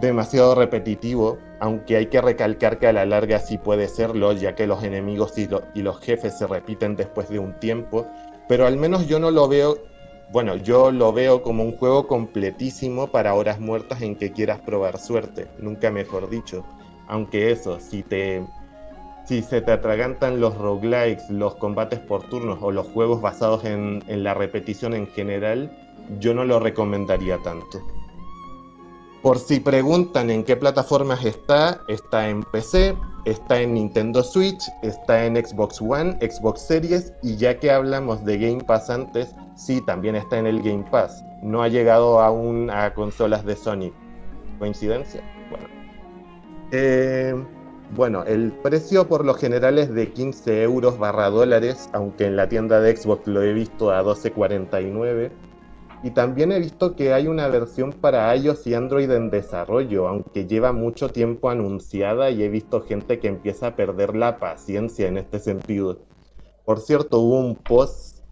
demasiado repetitivo, aunque hay que recalcar que a la larga sí puede serlo, ya que los enemigos y, y, los jefes se repiten después de un tiempo, pero al menos yo no lo veo, bueno, yo lo veo como un juego completísimo para horas muertas en que quieras probar suerte, nunca mejor dicho, aunque eso, si te... Si se te atragantan los roguelikes, los combates por turnos o los juegos basados en, en la repetición en general, yo no lo recomendaría tanto. Por si preguntan en qué plataformas está, está en PC, está en Nintendo Switch, está en Xbox One, Xbox Series y ya que hablamos de Game Pass antes, sí, también está en el Game Pass. No ha llegado aún a consolas de Sony. ¿Coincidencia? Eh, bueno, el precio por lo general es de 15 euros barra dólares, aunque en la tienda de Xbox lo he visto a 12.49. Y también he visto que hay una versión para iOS y Android en desarrollo, aunque lleva mucho tiempo anunciada y he visto gente que empieza a perder la paciencia en este sentido. Por cierto, hubo un post,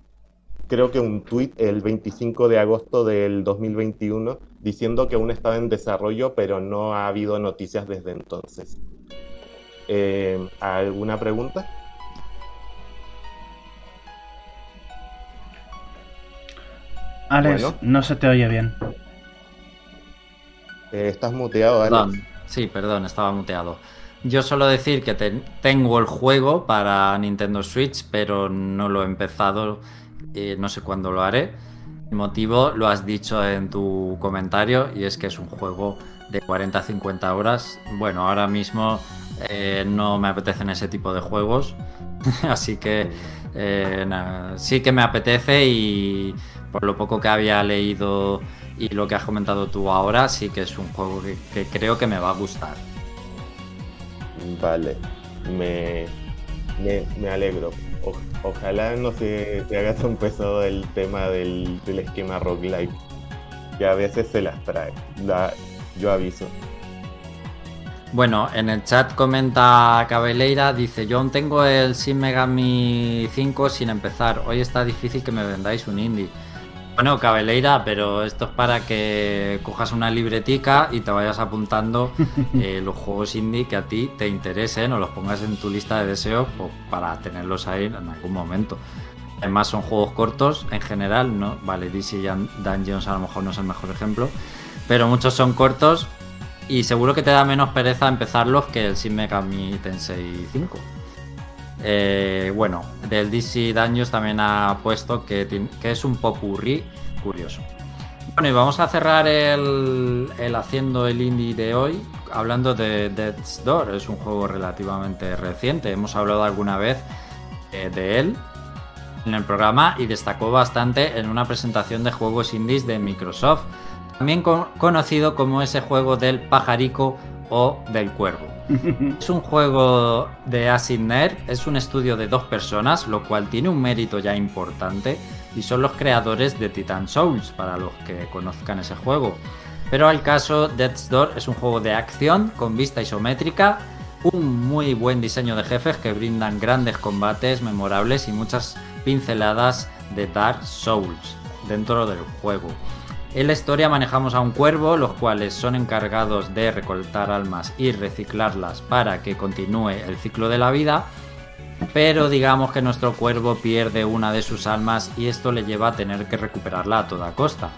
creo que un tweet el 25 de agosto del 2021, diciendo que aún estaba en desarrollo, pero no ha habido noticias desde entonces. Eh, ¿Alguna pregunta? Alex, no se te oye bien. Eh, estás muteado, Alex. Sí, perdón, estaba muteado. Yo solo decir que tengo el juego para Nintendo Switch, pero no lo he empezado. y no sé cuándo lo haré. Motivo lo has dicho en tu comentario y es que es un juego de 40-50 horas. Bueno, ahora mismo eh, no me apetecen ese tipo de juegos. Así que eh, sí que me apetece y por lo poco que había leído y lo que has comentado tú ahora, sí que es un juego que, creo que me va a gustar. Vale, me, me, alegro. Ojalá no se te haga tan pesado el tema del, del esquema roguelike, que a veces se las trae. yo aviso. Bueno, en el chat comenta Cabeleira, dice, yo aún tengo el Shin Megami 5 sin empezar, hoy está difícil que me vendáis un indie. Bueno, Cabeleira, pero esto es para que cojas una libretica y te vayas apuntando eh, los juegos indie que a ti te interesen o los pongas en tu lista de deseos pues, para tenerlos ahí en algún momento. Además son juegos cortos en general, ¿no? Vale, DC Dungeons a lo mejor no es el mejor ejemplo, pero muchos son cortos y seguro que te da menos pereza empezarlos que el Shin Megami Tensei 5. Eh, bueno, del DC Daños también ha puesto que, es un popurrí curioso. Bueno, y vamos a cerrar el, haciendo el indie de hoy hablando de Death's Door. Es un juego relativamente reciente. Hemos hablado alguna vez eh, de él en el programa y destacó bastante en una presentación de juegos indies de Microsoft. También conocido como ese juego del pajarico o del cuervo. es un juego de Acid es un estudio de dos personas, lo cual tiene un mérito ya importante, y son los creadores de Titan Souls, para los que conozcan ese juego. Pero al caso, Death's Door es un juego de acción con vista isométrica, un muy buen diseño de jefes que brindan grandes combates memorables y muchas pinceladas de Dark Souls dentro del juego. En la historia manejamos a un cuervo, los cuales son encargados de recolectar almas y reciclarlas para que continúe el ciclo de la vida. Pero digamos que nuestro cuervo pierde una de sus almas y esto le lleva a tener que recuperarla a toda costa.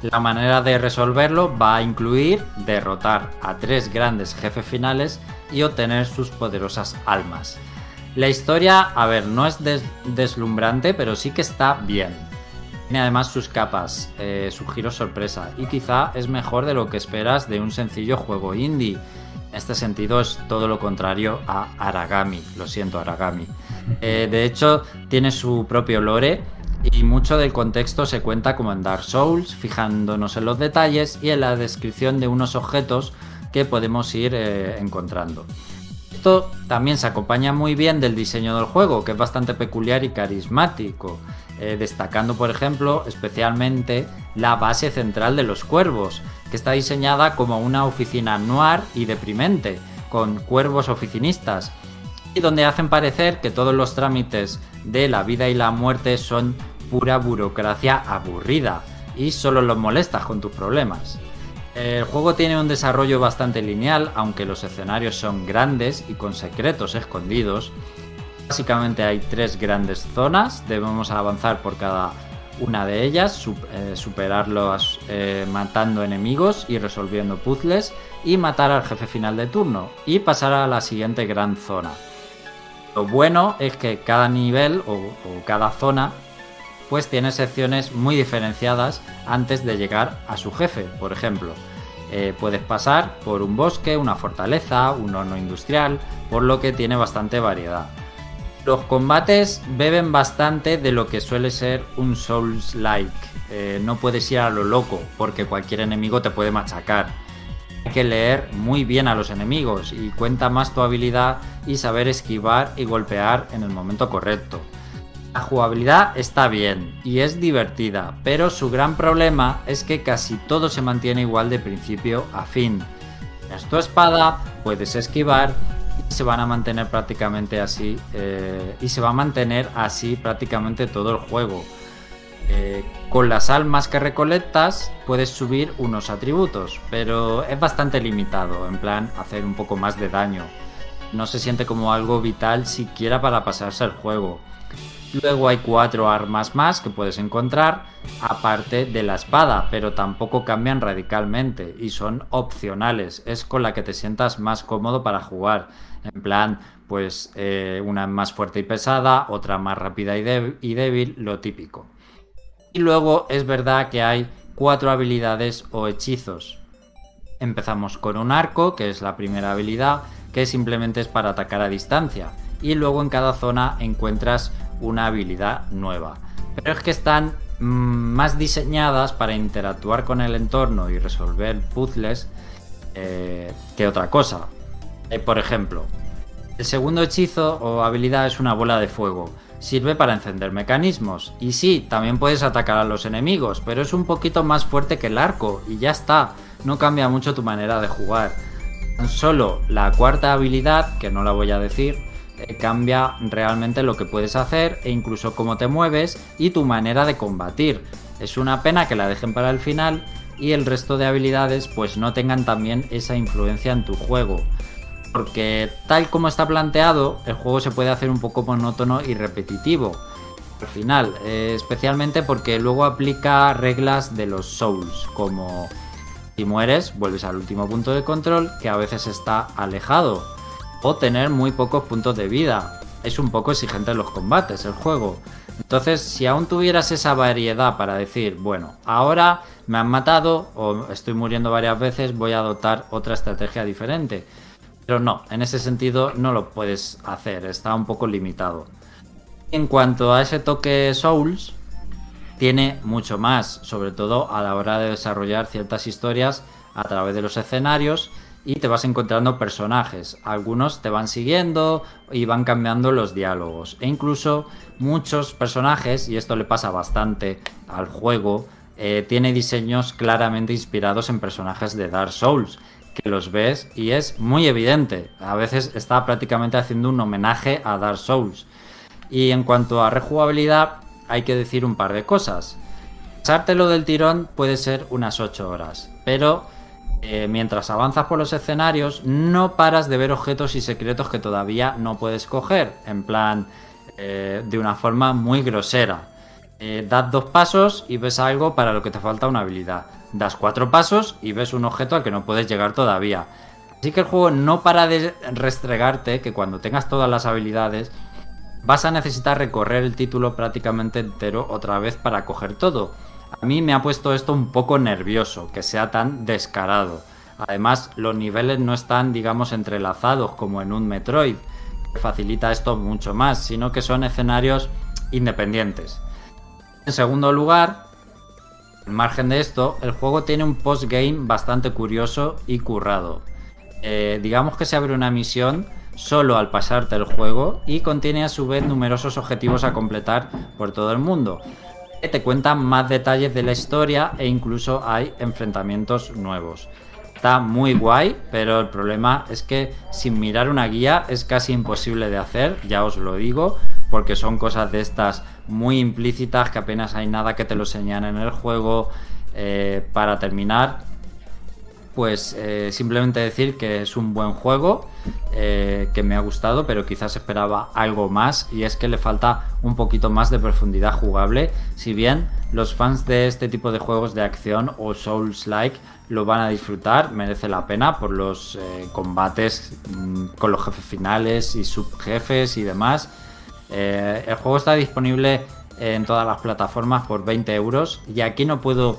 La manera de resolverlo va a incluir derrotar a tres grandes jefes finales y obtener sus poderosas almas. La historia, a ver, no es deslumbrante, pero sí que está bien. Tiene además sus capas, eh, su giro sorpresa y quizá es mejor de lo que esperas de un sencillo juego indie. En este sentido es todo lo contrario a Aragami, lo siento Aragami. Eh, de hecho, tiene su propio lore y mucho del contexto se cuenta como en Dark Souls, fijándonos en los detalles y en la descripción de unos objetos que podemos ir eh, encontrando. Esto también se acompaña muy bien del diseño del juego, que es bastante peculiar y carismático, eh, destacando por ejemplo especialmente la base central de los cuervos, que está diseñada como una oficina noir y deprimente, con cuervos oficinistas, y donde hacen parecer que todos los trámites de la vida y la muerte son pura burocracia aburrida y solo los molestas con tus problemas. El juego tiene un desarrollo bastante lineal, aunque los escenarios son grandes y con secretos escondidos. Básicamente hay tres grandes zonas, debemos avanzar por cada una de ellas, eh, superarlos eh, matando enemigos y resolviendo puzzles y matar al jefe final de turno y pasar a la siguiente gran zona. Lo bueno es que cada nivel o cada zona pues tiene secciones muy diferenciadas antes de llegar a su jefe. Por ejemplo, eh, puedes pasar por un bosque, una fortaleza, un horno industrial, por lo que tiene bastante variedad. Los combates beben bastante de lo que suele ser un Souls-like. Eh, no puedes ir a lo loco, porque cualquier enemigo te puede machacar. Hay que leer muy bien a los enemigos y cuenta más tu habilidad y saber esquivar y golpear en el momento correcto. La jugabilidad está bien y es divertida, pero su gran problema es que casi todo se mantiene igual de principio a fin. Es tu espada, puedes esquivar se van a mantener prácticamente así eh, y se va a mantener así prácticamente todo el juego. Eh, con las almas que recolectas puedes subir unos atributos, pero es bastante limitado, en plan hacer un poco más de daño. No se siente como algo vital siquiera para pasarse el juego. Luego hay cuatro armas más que puedes encontrar, aparte de la espada, pero tampoco cambian radicalmente y son opcionales. Es con la que te sientas más cómodo para jugar. En plan, pues eh, una más fuerte y pesada, otra más rápida y, débil, lo típico. Y luego es verdad que hay cuatro habilidades o hechizos. Empezamos con un arco, que es la primera habilidad, que simplemente es para atacar a distancia. Y luego en cada zona encuentras una habilidad nueva. Pero es que están mm, más diseñadas para interactuar con el entorno y resolver puzzles eh, que otra cosa. Eh, por ejemplo, el segundo hechizo o habilidad es una bola de fuego. Sirve para encender mecanismos. Y sí, también puedes atacar a los enemigos, pero es un poquito más fuerte que el arco y ya está. No cambia mucho tu manera de jugar. Solo la cuarta habilidad, que no la voy a decir, eh, cambia realmente lo que puedes hacer e incluso cómo te mueves y tu manera de combatir. Es una pena que la dejen para el final y el resto de habilidades pues no tengan también esa influencia en tu juego. Porque tal como está planteado, el juego se puede hacer un poco monótono y repetitivo. Al final, eh, especialmente porque luego aplica reglas de los Souls, como si mueres, vuelves al último punto de control, que a veces está alejado o tener muy pocos puntos de vida. Es un poco exigente en los combates el juego. Entonces, si aún tuvieras esa variedad para decir, bueno, ahora me han matado o estoy muriendo varias veces, voy a adoptar otra estrategia diferente. Pero no, en ese sentido no lo puedes hacer, está un poco limitado. En cuanto a ese toque Souls, tiene mucho más, sobre todo a la hora de desarrollar ciertas historias a través de los escenarios y te vas encontrando personajes. Algunos te van siguiendo y van cambiando los diálogos. E incluso muchos personajes, y esto le pasa bastante al juego, eh, tiene diseños claramente inspirados en personajes de Dark Souls, que los ves y es muy evidente. A veces está prácticamente haciendo un homenaje a Dark Souls. Y en cuanto a rejugabilidad, hay que decir un par de cosas. Pasártelo del tirón puede ser unas 8 horas, pero eh, mientras avanzas por los escenarios no paras de ver objetos y secretos que todavía no puedes coger, en plan eh, de una forma muy grosera. Eh, das dos pasos y ves algo para lo que te falta una habilidad. Das cuatro pasos y ves un objeto al que no puedes llegar todavía. Así que el juego no para de restregarte que cuando tengas todas las habilidades vas a necesitar recorrer el título prácticamente entero otra vez para coger todo. A mí me ha puesto esto un poco nervioso, que sea tan descarado. Además, los niveles no están, digamos, entrelazados como en un Metroid, que facilita esto mucho más, sino que son escenarios independientes. En segundo lugar, al margen de esto, el juego tiene un postgame bastante curioso y currado. Eh, digamos que se abre una misión solo al pasarte el juego y contiene a su vez numerosos objetivos a completar por todo el mundo. Te cuentan más detalles de la historia e incluso hay enfrentamientos nuevos. Está muy guay, pero el problema es que sin mirar una guía es casi imposible de hacer, ya os lo digo, porque son cosas de estas muy implícitas que apenas hay nada que te lo señalen en el juego. Eh, para terminar, pues eh, simplemente decir que es un buen juego, eh, que me ha gustado, pero quizás esperaba algo más y es que le falta un poquito más de profundidad jugable. Si bien los fans de este tipo de juegos de acción o Souls-like lo van a disfrutar, merece la pena por los combates mm, con los jefes finales y subjefes y demás. El juego está disponible en todas las plataformas por 20 euros y aquí no puedo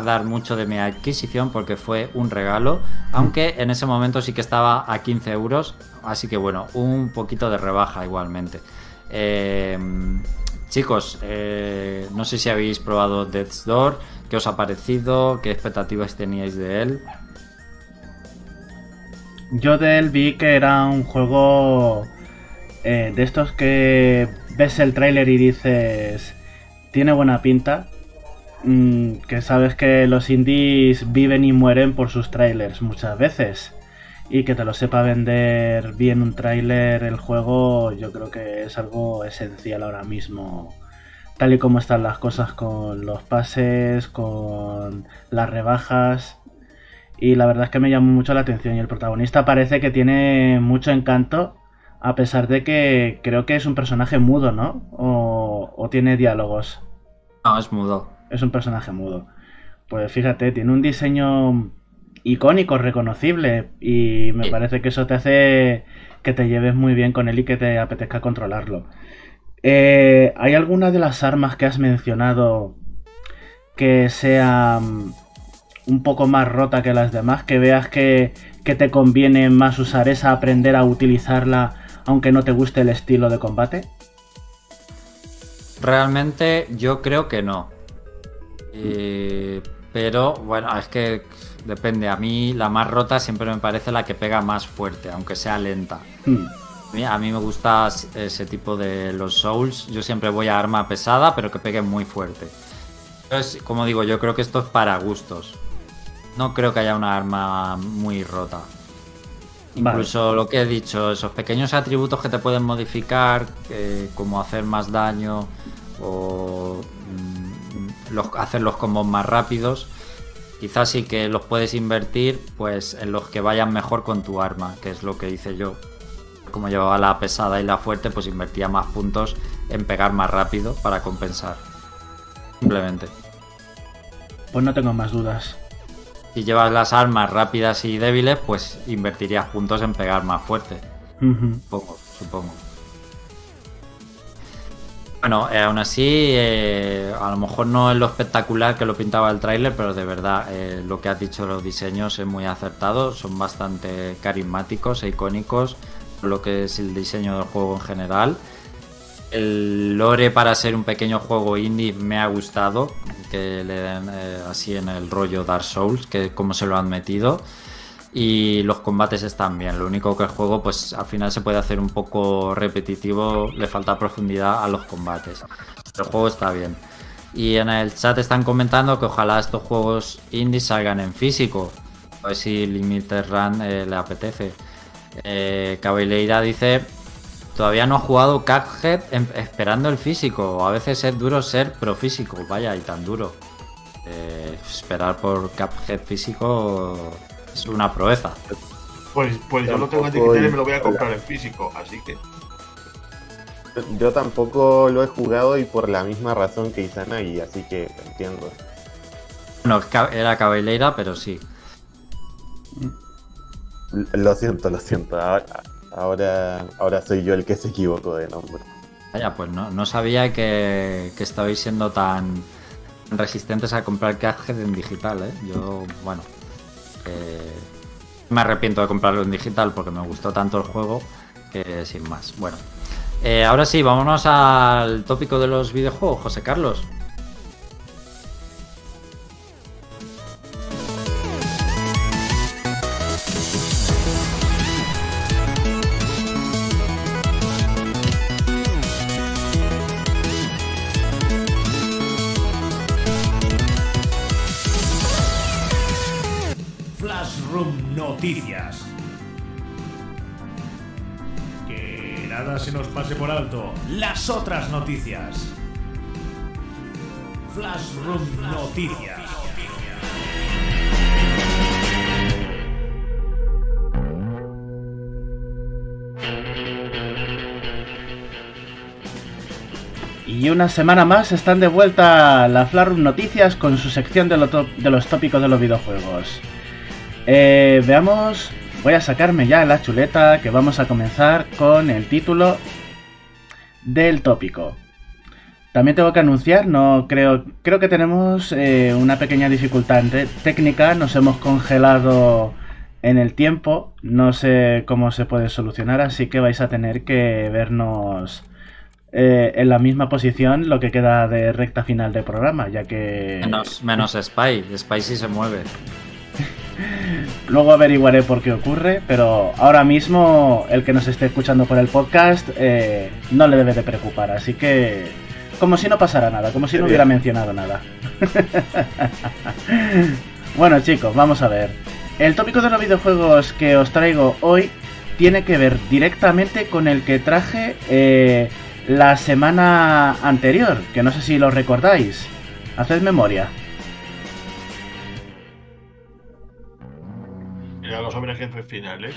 dar mucho de mi adquisición porque fue un regalo, aunque en ese momento sí que estaba a 15 euros, así que bueno, un poquito de rebaja igualmente. Eh, chicos, eh, no sé si habéis probado Death's Door, qué os ha parecido, qué expectativas teníais de él. Yo de él vi que era un juego eh, de estos que ves el tráiler y dices, tiene buena pinta, Mm, que sabes que los indies viven y mueren por sus trailers muchas veces. Y que te lo sepa vender bien un trailer el juego, yo creo que es algo esencial ahora mismo. Tal y como están las cosas con los pases, con las rebajas. Y la verdad es que me llamó mucho la atención. Y el protagonista parece que tiene mucho encanto. A pesar de que creo que es un personaje mudo, ¿no? O, o tiene diálogos. No, es mudo es un personaje mudo. Pues fíjate, tiene un diseño icónico, reconocible, y me parece que eso te hace que te lleves muy bien con él y que te apetezca controlarlo. Eh, ¿Hay alguna de las armas que has mencionado que sea mm, un poco más rota que las demás? Que veas que, que te conviene más usar esa, aprender a utilizarla aunque no te guste el estilo de combate? Realmente yo creo que no. Eh, pero bueno, es que depende. A mí la más rota siempre me parece la que pega más fuerte, aunque sea lenta. Hmm. A mí me gusta ese tipo de los Souls. Yo siempre voy a arma pesada, pero que pegue muy fuerte. Entonces, como digo, yo creo que esto es para gustos. No creo que haya una arma muy rota. Incluso lo que he dicho, esos pequeños atributos que te pueden modificar, eh, como hacer más daño o hacer los combos más rápidos. Quizás sí que los puedes invertir pues en los que vayan mejor con tu arma, que es lo que hice yo. Como llevaba la pesada y la fuerte, pues invertía más puntos en pegar más rápido para compensar. Simplemente. Pues no tengo más dudas. Si llevas las armas rápidas y débiles, pues invertirías puntos en pegar más fuerte. supongo. Bueno, eh, aún así, eh, a lo mejor no es lo espectacular que lo pintaba el tráiler, pero de verdad eh, lo que has dicho los diseños es muy acertado, son bastante carismáticos e icónicos, lo que es el diseño del juego en general. El lore para ser un pequeño juego indie me ha gustado, que le den así en el rollo Dark Souls, que como se lo han metido y los combates están bien. Lo único que el juego, pues al final se puede hacer un poco repetitivo, le falta profundidad a los combates. el juego está bien. Y en el chat están comentando que ojalá estos juegos indie salgan en físico. A ver si Limited Run eh, le apetece. Eh, dice todavía no he jugado Cuphead em- esperando el físico. A veces es duro ser pro físico, vaya, y tan duro. Eh, esperar por Cuphead físico es una proeza. Pues, pues yo lo tengo en digital y me lo voy a hola. comprar en físico, así que. Yo tampoco lo he jugado y por la misma razón que Izanagi, así que entiendo. Bueno, ca- era Cabeleira, pero sí. Lo siento, lo siento. Ahora, ahora, ahora soy yo el que se equivocó de nombre. Vaya, pues no, no sabía que, que estabais siendo tan resistentes a comprar Cuphead en digital, ¿eh? Yo, bueno, me arrepiento de comprarlo en digital porque me gustó tanto el juego que sin más. Bueno, eh, ahora sí, vámonos al tópico de los videojuegos, José Carlos. Noticias. Que nada se nos pase por alto. Las otras noticias. Flashroom Noticias. Y una semana más están de vuelta la Flarum Noticias con su sección de, de los tópicos de los videojuegos. Eh, veamos, voy a sacarme ya la chuleta que vamos a comenzar con el título del tópico. También tengo que anunciar, no creo, creo que tenemos eh, una pequeña dificultad técnica, nos hemos congelado en el tiempo, no sé cómo se puede solucionar, así que vais a tener que vernos eh, en la misma posición lo que queda de recta final del programa, ya que Menos, menos Spy, Spy sí se mueve. Luego averiguaré por qué ocurre, pero ahora mismo el que nos esté escuchando por el podcast eh, no le debe de preocupar, así que como si no pasara nada, como si no hubiera mencionado nada. bueno chicos, vamos a ver. El tópico de los videojuegos que os traigo hoy tiene que ver directamente con el que traje eh, la semana anterior, que no sé si lo recordáis. Haced memoria. Los hombres jefes finales.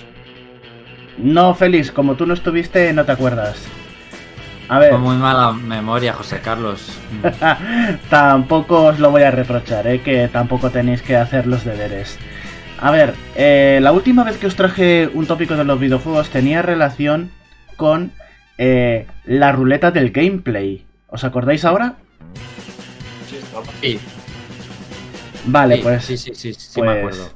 No, Félix, como tú no estuviste, no te acuerdas. A ver, Con muy mala memoria, José Carlos. tampoco os lo voy a reprochar, ¿eh? que tampoco tenéis que hacer los deberes. A ver, eh, la última vez que os traje un tópico de los videojuegos tenía relación con eh, la ruleta del gameplay. ¿Os acordáis ahora? Sí, Vale, sí, pues sí, sí, sí, sí me pues, acuerdo.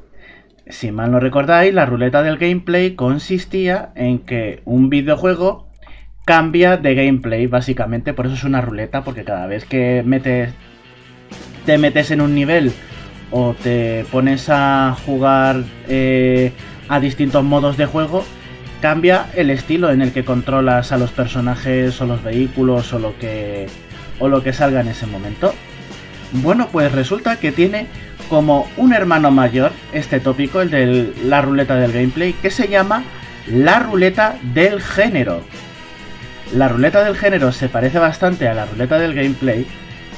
Si mal no recordáis, la ruleta del gameplay consistía en que un videojuego cambia de gameplay, básicamente. Por eso es una ruleta, porque cada vez que metes, te metes en un nivel o te pones a jugar eh, a distintos modos de juego, cambia el estilo en el que controlas a los personajes o los vehículos o lo que, o lo que salga en ese momento. Bueno, pues resulta que tiene como un hermano mayor este tópico, el de la ruleta del gameplay, que se llama la ruleta del género. La ruleta del género se parece bastante a la ruleta del gameplay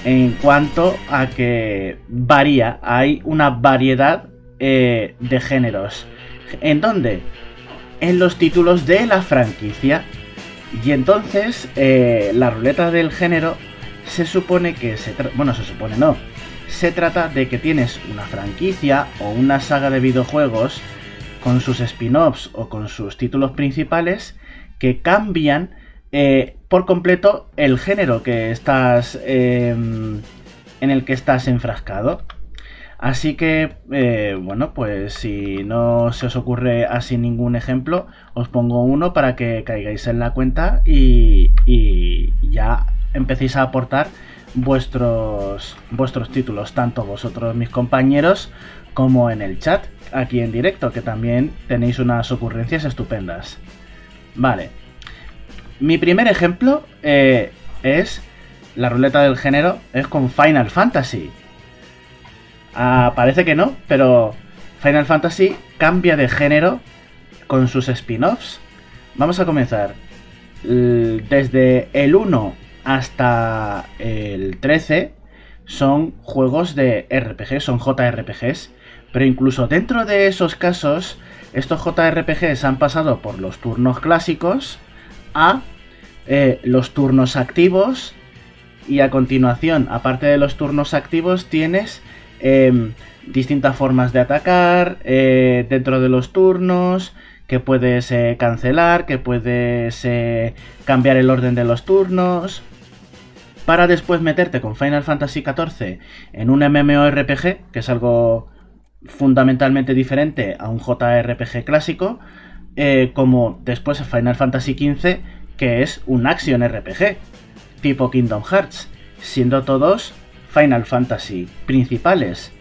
en cuanto a que varía, hay una variedad eh, de géneros. ¿En dónde? En los títulos de la franquicia. Y entonces eh, la ruleta del género se supone que se. Bueno, se supone no. Se trata de que tienes una franquicia o una saga de videojuegos con sus spin-offs o con sus títulos principales que cambian eh, por completo el género que estás eh, en el que estás enfrascado. Así que, eh, bueno, pues si no se os ocurre así ningún ejemplo, os pongo uno para que caigáis en la cuenta y, y ya empecéis a aportar vuestros, vuestros títulos, tanto vosotros, mis compañeros, como en el chat, aquí en directo, que también tenéis unas ocurrencias estupendas. Vale. Mi primer ejemplo eh, es la ruleta del género, es con Final Fantasy. Ah, parece que no, pero Final Fantasy cambia de género con sus spin-offs. Vamos a comenzar. desde el 1 hasta el 13 son juegos de RPG, son JRPGs. Pero incluso dentro de esos casos, estos JRPGs han pasado por los turnos clásicos a eh, los turnos activos. Y a continuación, aparte de los turnos activos, tienes em, distintas formas de atacar eh, dentro de los turnos, que puedes eh, cancelar, que puedes cambiar el orden de los turnos para después meterte con Final Fantasy XIV en un MMORPG, que es algo fundamentalmente diferente a un JRPG clásico, eh, como después Final Fantasy XV, que es un Action RPG, tipo Kingdom Hearts, siendo todos Final Fantasy principales.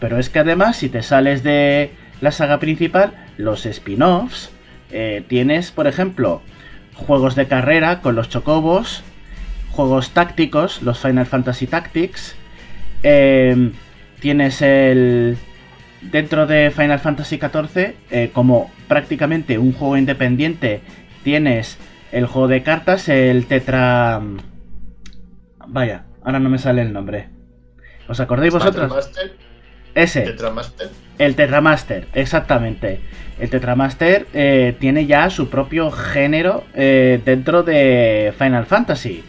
Pero es que además, si te sales de la saga principal, los spin-offs, eh, tienes, por ejemplo, juegos de carrera con los chocobos, juegos tácticos, los Final Fantasy Tactics. Eh, tienes el. Dentro de Final Fantasy XIV, eh, como prácticamente un juego independiente, tienes el juego de cartas, el Tetra. Vaya, ahora no me sale el nombre. ¿Os acordáis vosotros? Ese. Tetramaster. El Tetramaster, exactamente. El Tetramaster eh, tiene ya su propio género dentro de Final Fantasy.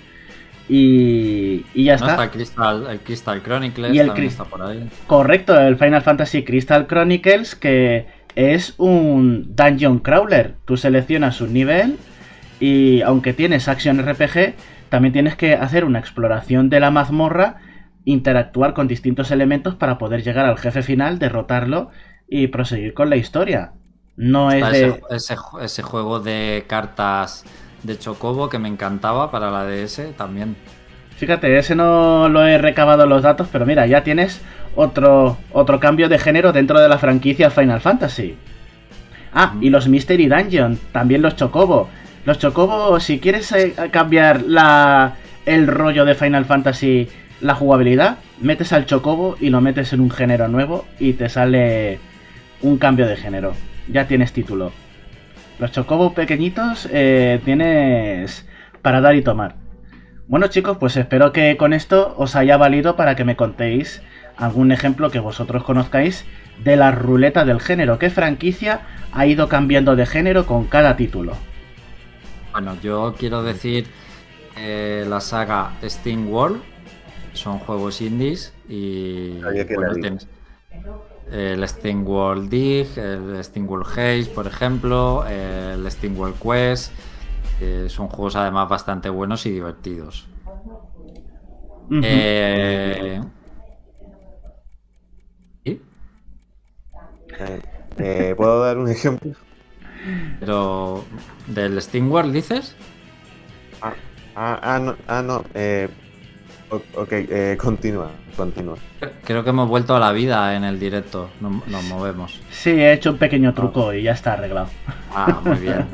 Y, ya está. el, Crystal, el Crystal Chronicles y el también está por ahí. Correcto, el Final Fantasy Crystal Chronicles, que es un dungeon crawler. Tú seleccionas un nivel y aunque tienes Action RPG, también tienes que hacer una exploración de la mazmorra, interactuar con distintos elementos para poder llegar al jefe final, derrotarlo y proseguir con la historia. No es de... ese juego de cartas de Chocobo que me encantaba para la DS también. Fíjate, ese no lo he recabado los datos, pero mira, ya tienes otro, otro cambio de género dentro de la franquicia Final Fantasy. Ah, y los Mystery Dungeon, también los Chocobo. Los Chocobo, si quieres eh, cambiar la, el rollo de Final Fantasy, la jugabilidad, metes al Chocobo y lo metes en un género nuevo y te sale un cambio de género. Ya tienes título. Los chocobos pequeñitos eh, tienes para dar y tomar. Bueno chicos, pues espero que con esto os haya valido para que me contéis algún ejemplo que vosotros conozcáis de la ruleta del género. ¿Qué franquicia ha ido cambiando de género con cada título? Bueno, yo quiero decir eh, la saga Steam World. Son juegos indies y el Steam World Dig, el Steam World Haze, por ejemplo, el Steam World Quest. son juegos además bastante buenos y divertidos. Eh, eh, ¿Puedo dar un ejemplo? Pero, ¿del Steam World dices? Ah, ah, ah no, ah, no eh, Ok, eh, continúa, continúa. Creo que hemos vuelto a la vida en el directo, nos, movemos. Sí, he hecho un pequeño truco y ya está arreglado. Ah, muy bien.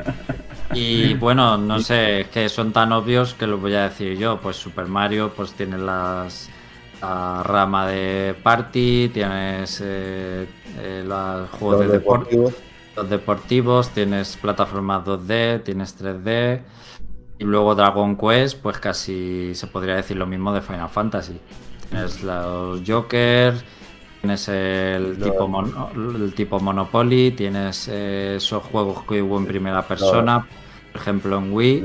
Y bueno, no sé, es que son tan obvios que lo voy a decir yo. Pues Super Mario, pues tiene las la rama de party, tienes eh, eh los juegos de deportivos. los deportivos, tienes plataformas 2D, tienes 3D. Y luego Dragon Quest, pues casi se podría decir lo mismo de Final Fantasy. Tienes los Joker, tienes el, tipo, el tipo Monopoly, tienes eh, esos juegos que hubo en primera persona, por ejemplo en Wii.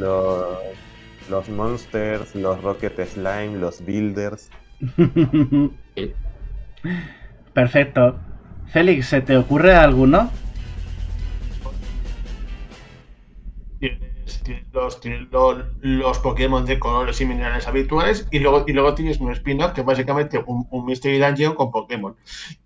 Los, Monsters, los Rocket Slime, los Builders. Perfecto. Félix, ¿se te ocurre alguno? Tienes los, los, Pokémon de colores y minerales habituales y luego, y luego tienes un spin-off que es básicamente un, Mystery Dungeon con Pokémon.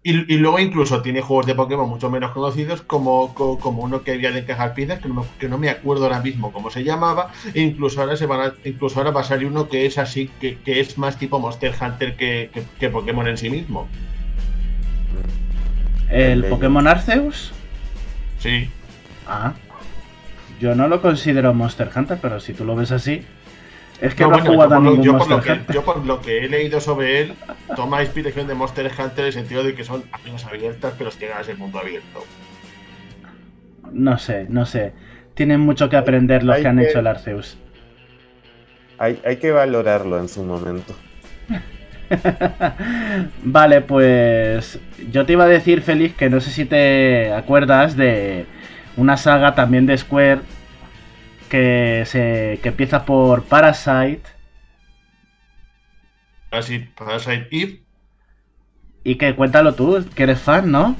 Y, y, luego incluso tiene juegos de Pokémon mucho menos conocidos como, como, uno que había de encajar piezas, que no, me, que no me acuerdo ahora mismo cómo se llamaba, e incluso ahora, se van a, incluso ahora va a salir uno que es así, que, que es más tipo Monster Hunter que, que, Pokémon en sí mismo. ¿El Pokémon Arceus? Sí. Ah, yo no lo considero Monster Hunter, pero si tú lo ves así, es que no, he jugado a ningún Monster Hunter. yo por lo que he leído sobre él, toma inspiración de Monster Hunter en el sentido de que son arenas abiertas, pero es que es el mundo abierto. No sé, no sé. Tienen mucho que aprender los que han hecho el Arceus. hay, hay que valorarlo en su momento. vale, pues yo te iba a decir, Félix, que no sé si te acuerdas de una saga también de Square que, se, que empieza por Parasite. Parasite, Parasite Eve. Y que cuéntalo tú, que eres fan, ¿no?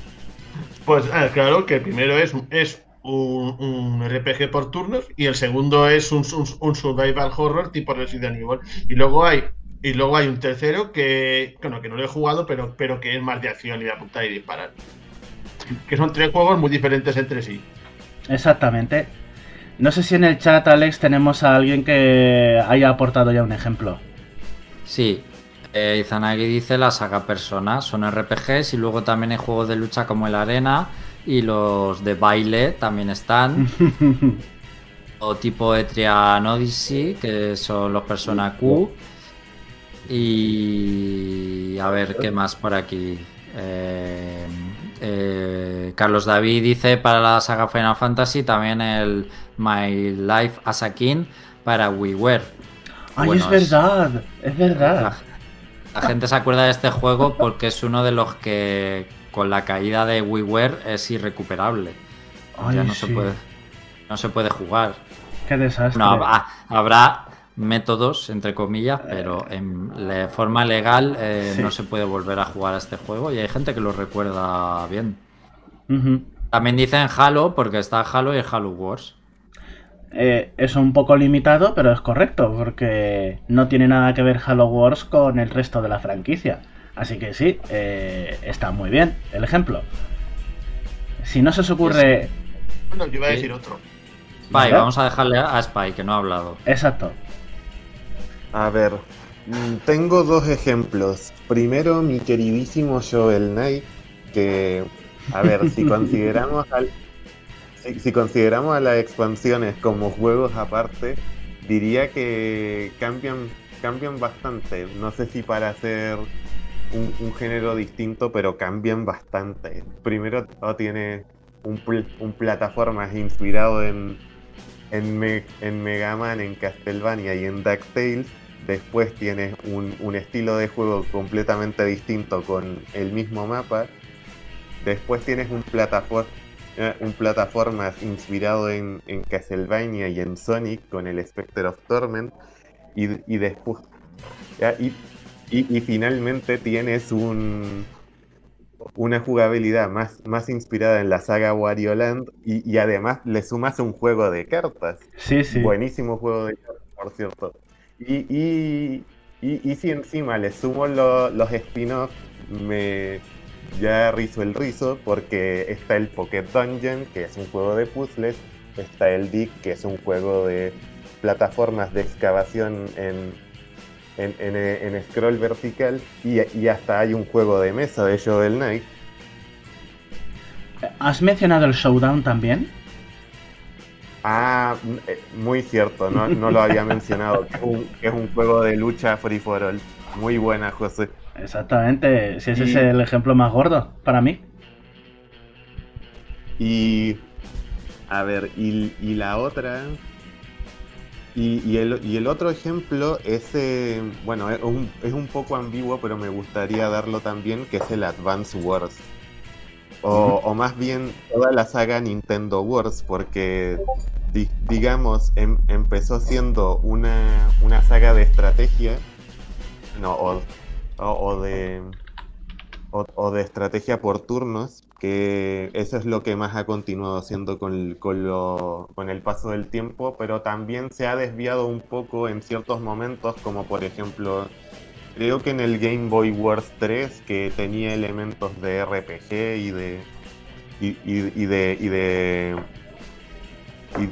Pues ah, claro, que el primero es, es un, RPG por turnos y el segundo es un, survival horror tipo Resident Evil. Y luego hay y luego hay un tercero que, bueno, que no lo he jugado, pero, pero que es más de acción y de apuntar y disparar. Que son tres juegos muy diferentes entre sí. Exactamente. No sé si en el chat, Alex, tenemos a alguien que haya aportado ya un ejemplo. Sí, eh, Izanagi dice la saga Persona, son RPGs y luego también hay juegos de lucha como el Arena y los de baile también están. o tipo Etrian Odyssey, que son los Persona Q. Y a ver, ¿qué más por aquí? Eh, eh, Carlos David dice para la saga Final Fantasy también el My Life as a King para WiiWare. Ay, es verdad, es, verdad. La, gente se acuerda de este juego porque es uno de los que con la caída de WiiWare es irrecuperable. ya no se puede no se puede jugar. Qué desastre. No, habrá métodos, entre comillas, pero en forma legal eh, no se puede volver a jugar a este juego y hay gente que lo recuerda bien. También dicen Halo porque está Halo y Halo Wars. Eh, es un poco limitado, pero es correcto, porque no tiene nada que ver Halo Wars con el resto de la franquicia. Así que sí, eh, está muy bien el ejemplo. Si no se os ocurre... Bueno, yo iba a decir otro. Spy, vamos a dejarle a Spy, que no ha hablado. Exacto. A ver, mm, tengo dos ejemplos. Primero, mi queridísimo Joel Knight, que, a ver, si consideramos al, si, consideramos a las expansiones como juegos aparte, diría que cambian, cambian bastante. No sé si para hacer un, género distinto, pero cambian bastante. Primero tiene un, un plataformas inspirado en, en, en Mega Man, en Castlevania y en DuckTales Después tienes un, estilo de juego completamente distinto con el mismo mapa. Después tienes un, plataforma eh, un plataformas inspirado en, Castlevania y en Sonic con el Spectre of Torment. Y, después. Y, finalmente tienes un, una jugabilidad más, más inspirada en la saga Wario Land y, y, además le sumas un juego de cartas. Sí, sí. Buenísimo juego de cartas, por cierto. Y, y, si encima le sumo los spin-offs, me ya rizo el rizo porque está el Pocket Dungeon, que es un juego de puzzles, está el Dick, que es un juego de plataformas de excavación en, en, scroll vertical, y, y, hasta hay un juego de mesa de Shovel Knight. ¿Has mencionado el Showdown también? Ah, eh, muy cierto, no, lo había mencionado. Que es, un, juego de lucha free for all. Muy buena, José. Exactamente, si ese es el ejemplo más gordo para mí. Y. A ver, y, la otra. Y, el, otro ejemplo es. Eh, bueno, es un, es un poco ambiguo, pero me gustaría darlo también, que es el Advance Wars. O, más bien toda la saga Nintendo Wars, porque digamos, em, empezó siendo una, saga de estrategia, no, o, de, o, de estrategia por turnos, que eso es lo que más ha continuado siendo con, con, el paso del tiempo, pero también se ha desviado un poco en ciertos momentos, como por ejemplo, creo que en el Game Boy Wars 3, que tenía elementos de RPG y de... y de, y de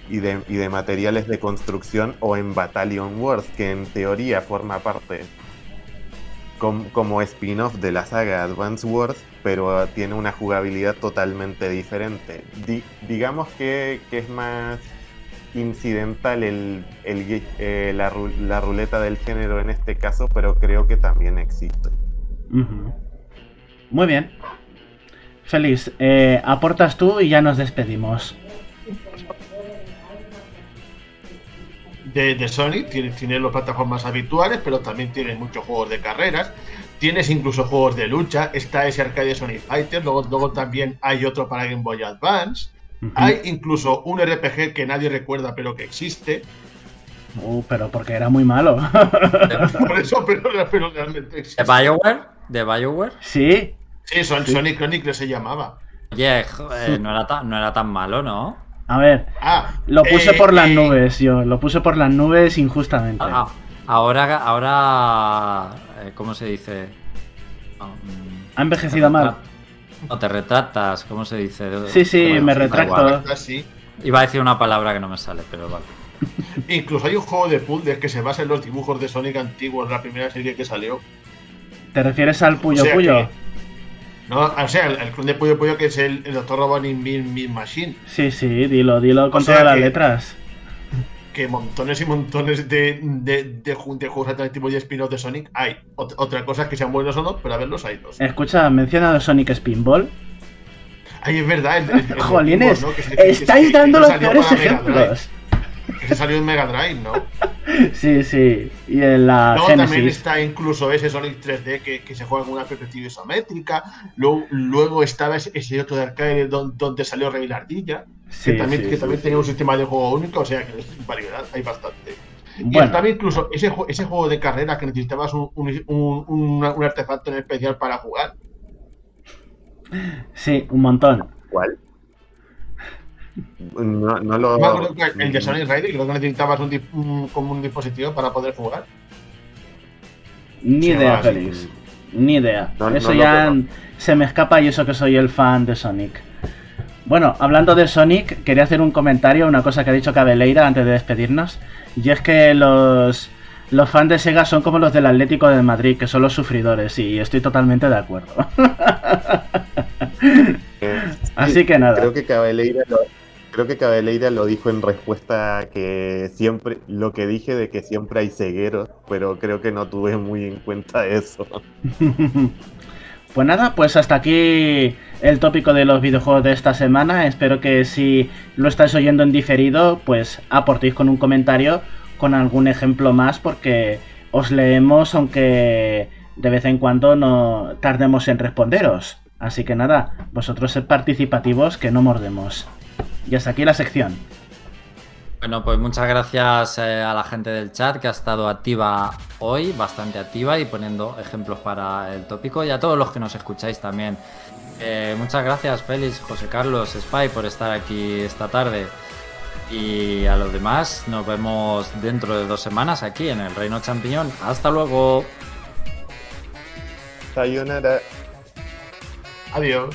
y, de, materiales de construcción o en Battalion Wars, que en teoría forma parte como spin-off de la saga Advance Wars, pero tiene una jugabilidad totalmente diferente. digamos que, es más incidental el, eh, la, ruleta del género en este caso, pero creo que también existe. Muy bien. Feliz, eh, aportas tú y ya nos despedimos. De, de Sonic, tienes, tienes las plataformas habituales, pero también tienes muchos juegos de carreras, tienes incluso juegos de lucha, está ese arcade Sonic Fighter, luego, luego también hay otro para Game Boy Advance, hay incluso un RPG que nadie recuerda pero que existe, Uh, pero porque era muy malo. por eso, pero, pero realmente ¿De existe. Bioware? ¿De Bioware? sí, Sí, Son- Sonic Chronicles se llamaba. Oye, joder, no, era tan, no era tan malo, ¿no? A ver, Ah, lo puse eh, por las eh, nubes, yo. Lo puse por las nubes injustamente. Ah, ahora, ahora, eh, ¿cómo se dice? Ah, mm, Ha envejecido mal. No, te retratas, ¿cómo se dice? Sí, sí, Bueno, me retracto. igual. Así. Iba a decir una palabra que no me sale, pero vale. Incluso hay un juego de puzzles que se basa en los dibujos de Sonic antiguos, la primera serie que salió. ¿Te refieres al Puyo O sea Puyo? que- No, o sea, el, el clon de Puyo Puyo que es el, el Dr. Robotnik Mean Machine. Sí, sí, dilo, dilo con O todas las que- letras. Que montones y montones de, de, de, de juegos alternativos y spin-off de Sonic hay. Ot- otra cosa es que sean buenos o no, pero a verlos hay dos. Escucha, ¿has mencionado Sonic Spinball? Ahí es verdad. El, el- el- Jolines, ¿no? Que se- que- estáis que- que dando los peores Drive, ejemplos. Que se salió en Mega Drive, ¿no? Sí, sí. Y en la Luego también Genesis. está incluso ese Sonic 3D que, que se juega con una perspectiva isométrica. Luego, luego estaba ese, ese otro de arcade don- donde, salió Rey la Ardilla, Sí, que también, sí, que sí, también sí. tenía un sistema de juego único, o sea que variedad hay bastante. Y Bueno, también incluso ese, ese juego de carrera que necesitabas un, un, un- un- un artefacto en especial para jugar. sí, un montón. ¿Cuál? No, no lo. Me acuerdo que el de Sonic Rider, creo que necesitabas un, un- como un dispositivo para poder jugar. Ni idea, sí. Félix. Ni idea. No- no eso ya se me escapa y eso que soy el fan de Sonic. Bueno, hablando de Sonic, quería hacer un comentario, una cosa que ha dicho Cabeleira antes de despedirnos. Y es que los, los fans de Sega son como los del Atlético de Madrid, que son los sufridores, y estoy totalmente de acuerdo. Eh, Así sí, que nada. Creo que Cabeleira lo, creo que Cabeleira lo dijo en respuesta a que siempre, lo que dije de que siempre hay cegueros, pero creo que no tuve muy en cuenta eso. Pues nada, pues hasta aquí el tópico de los videojuegos de esta semana. Espero que si lo estáis oyendo en diferido, pues aportéis con un comentario con algún ejemplo más, porque os leemos aunque de vez en cuando no tardemos en responderos. Así que nada, vosotros sed participativos que no mordemos. Y hasta aquí la sección. Bueno, pues muchas gracias eh, a la gente del chat que ha estado activa hoy, bastante activa y poniendo ejemplos para el tópico y a todos los que nos escucháis también. Eh, muchas gracias Félix, José Carlos, Spy por estar aquí esta tarde y a los demás nos vemos dentro de dos semanas aquí en el Reino Champiñón. Hasta luego. Sayonara. Adiós.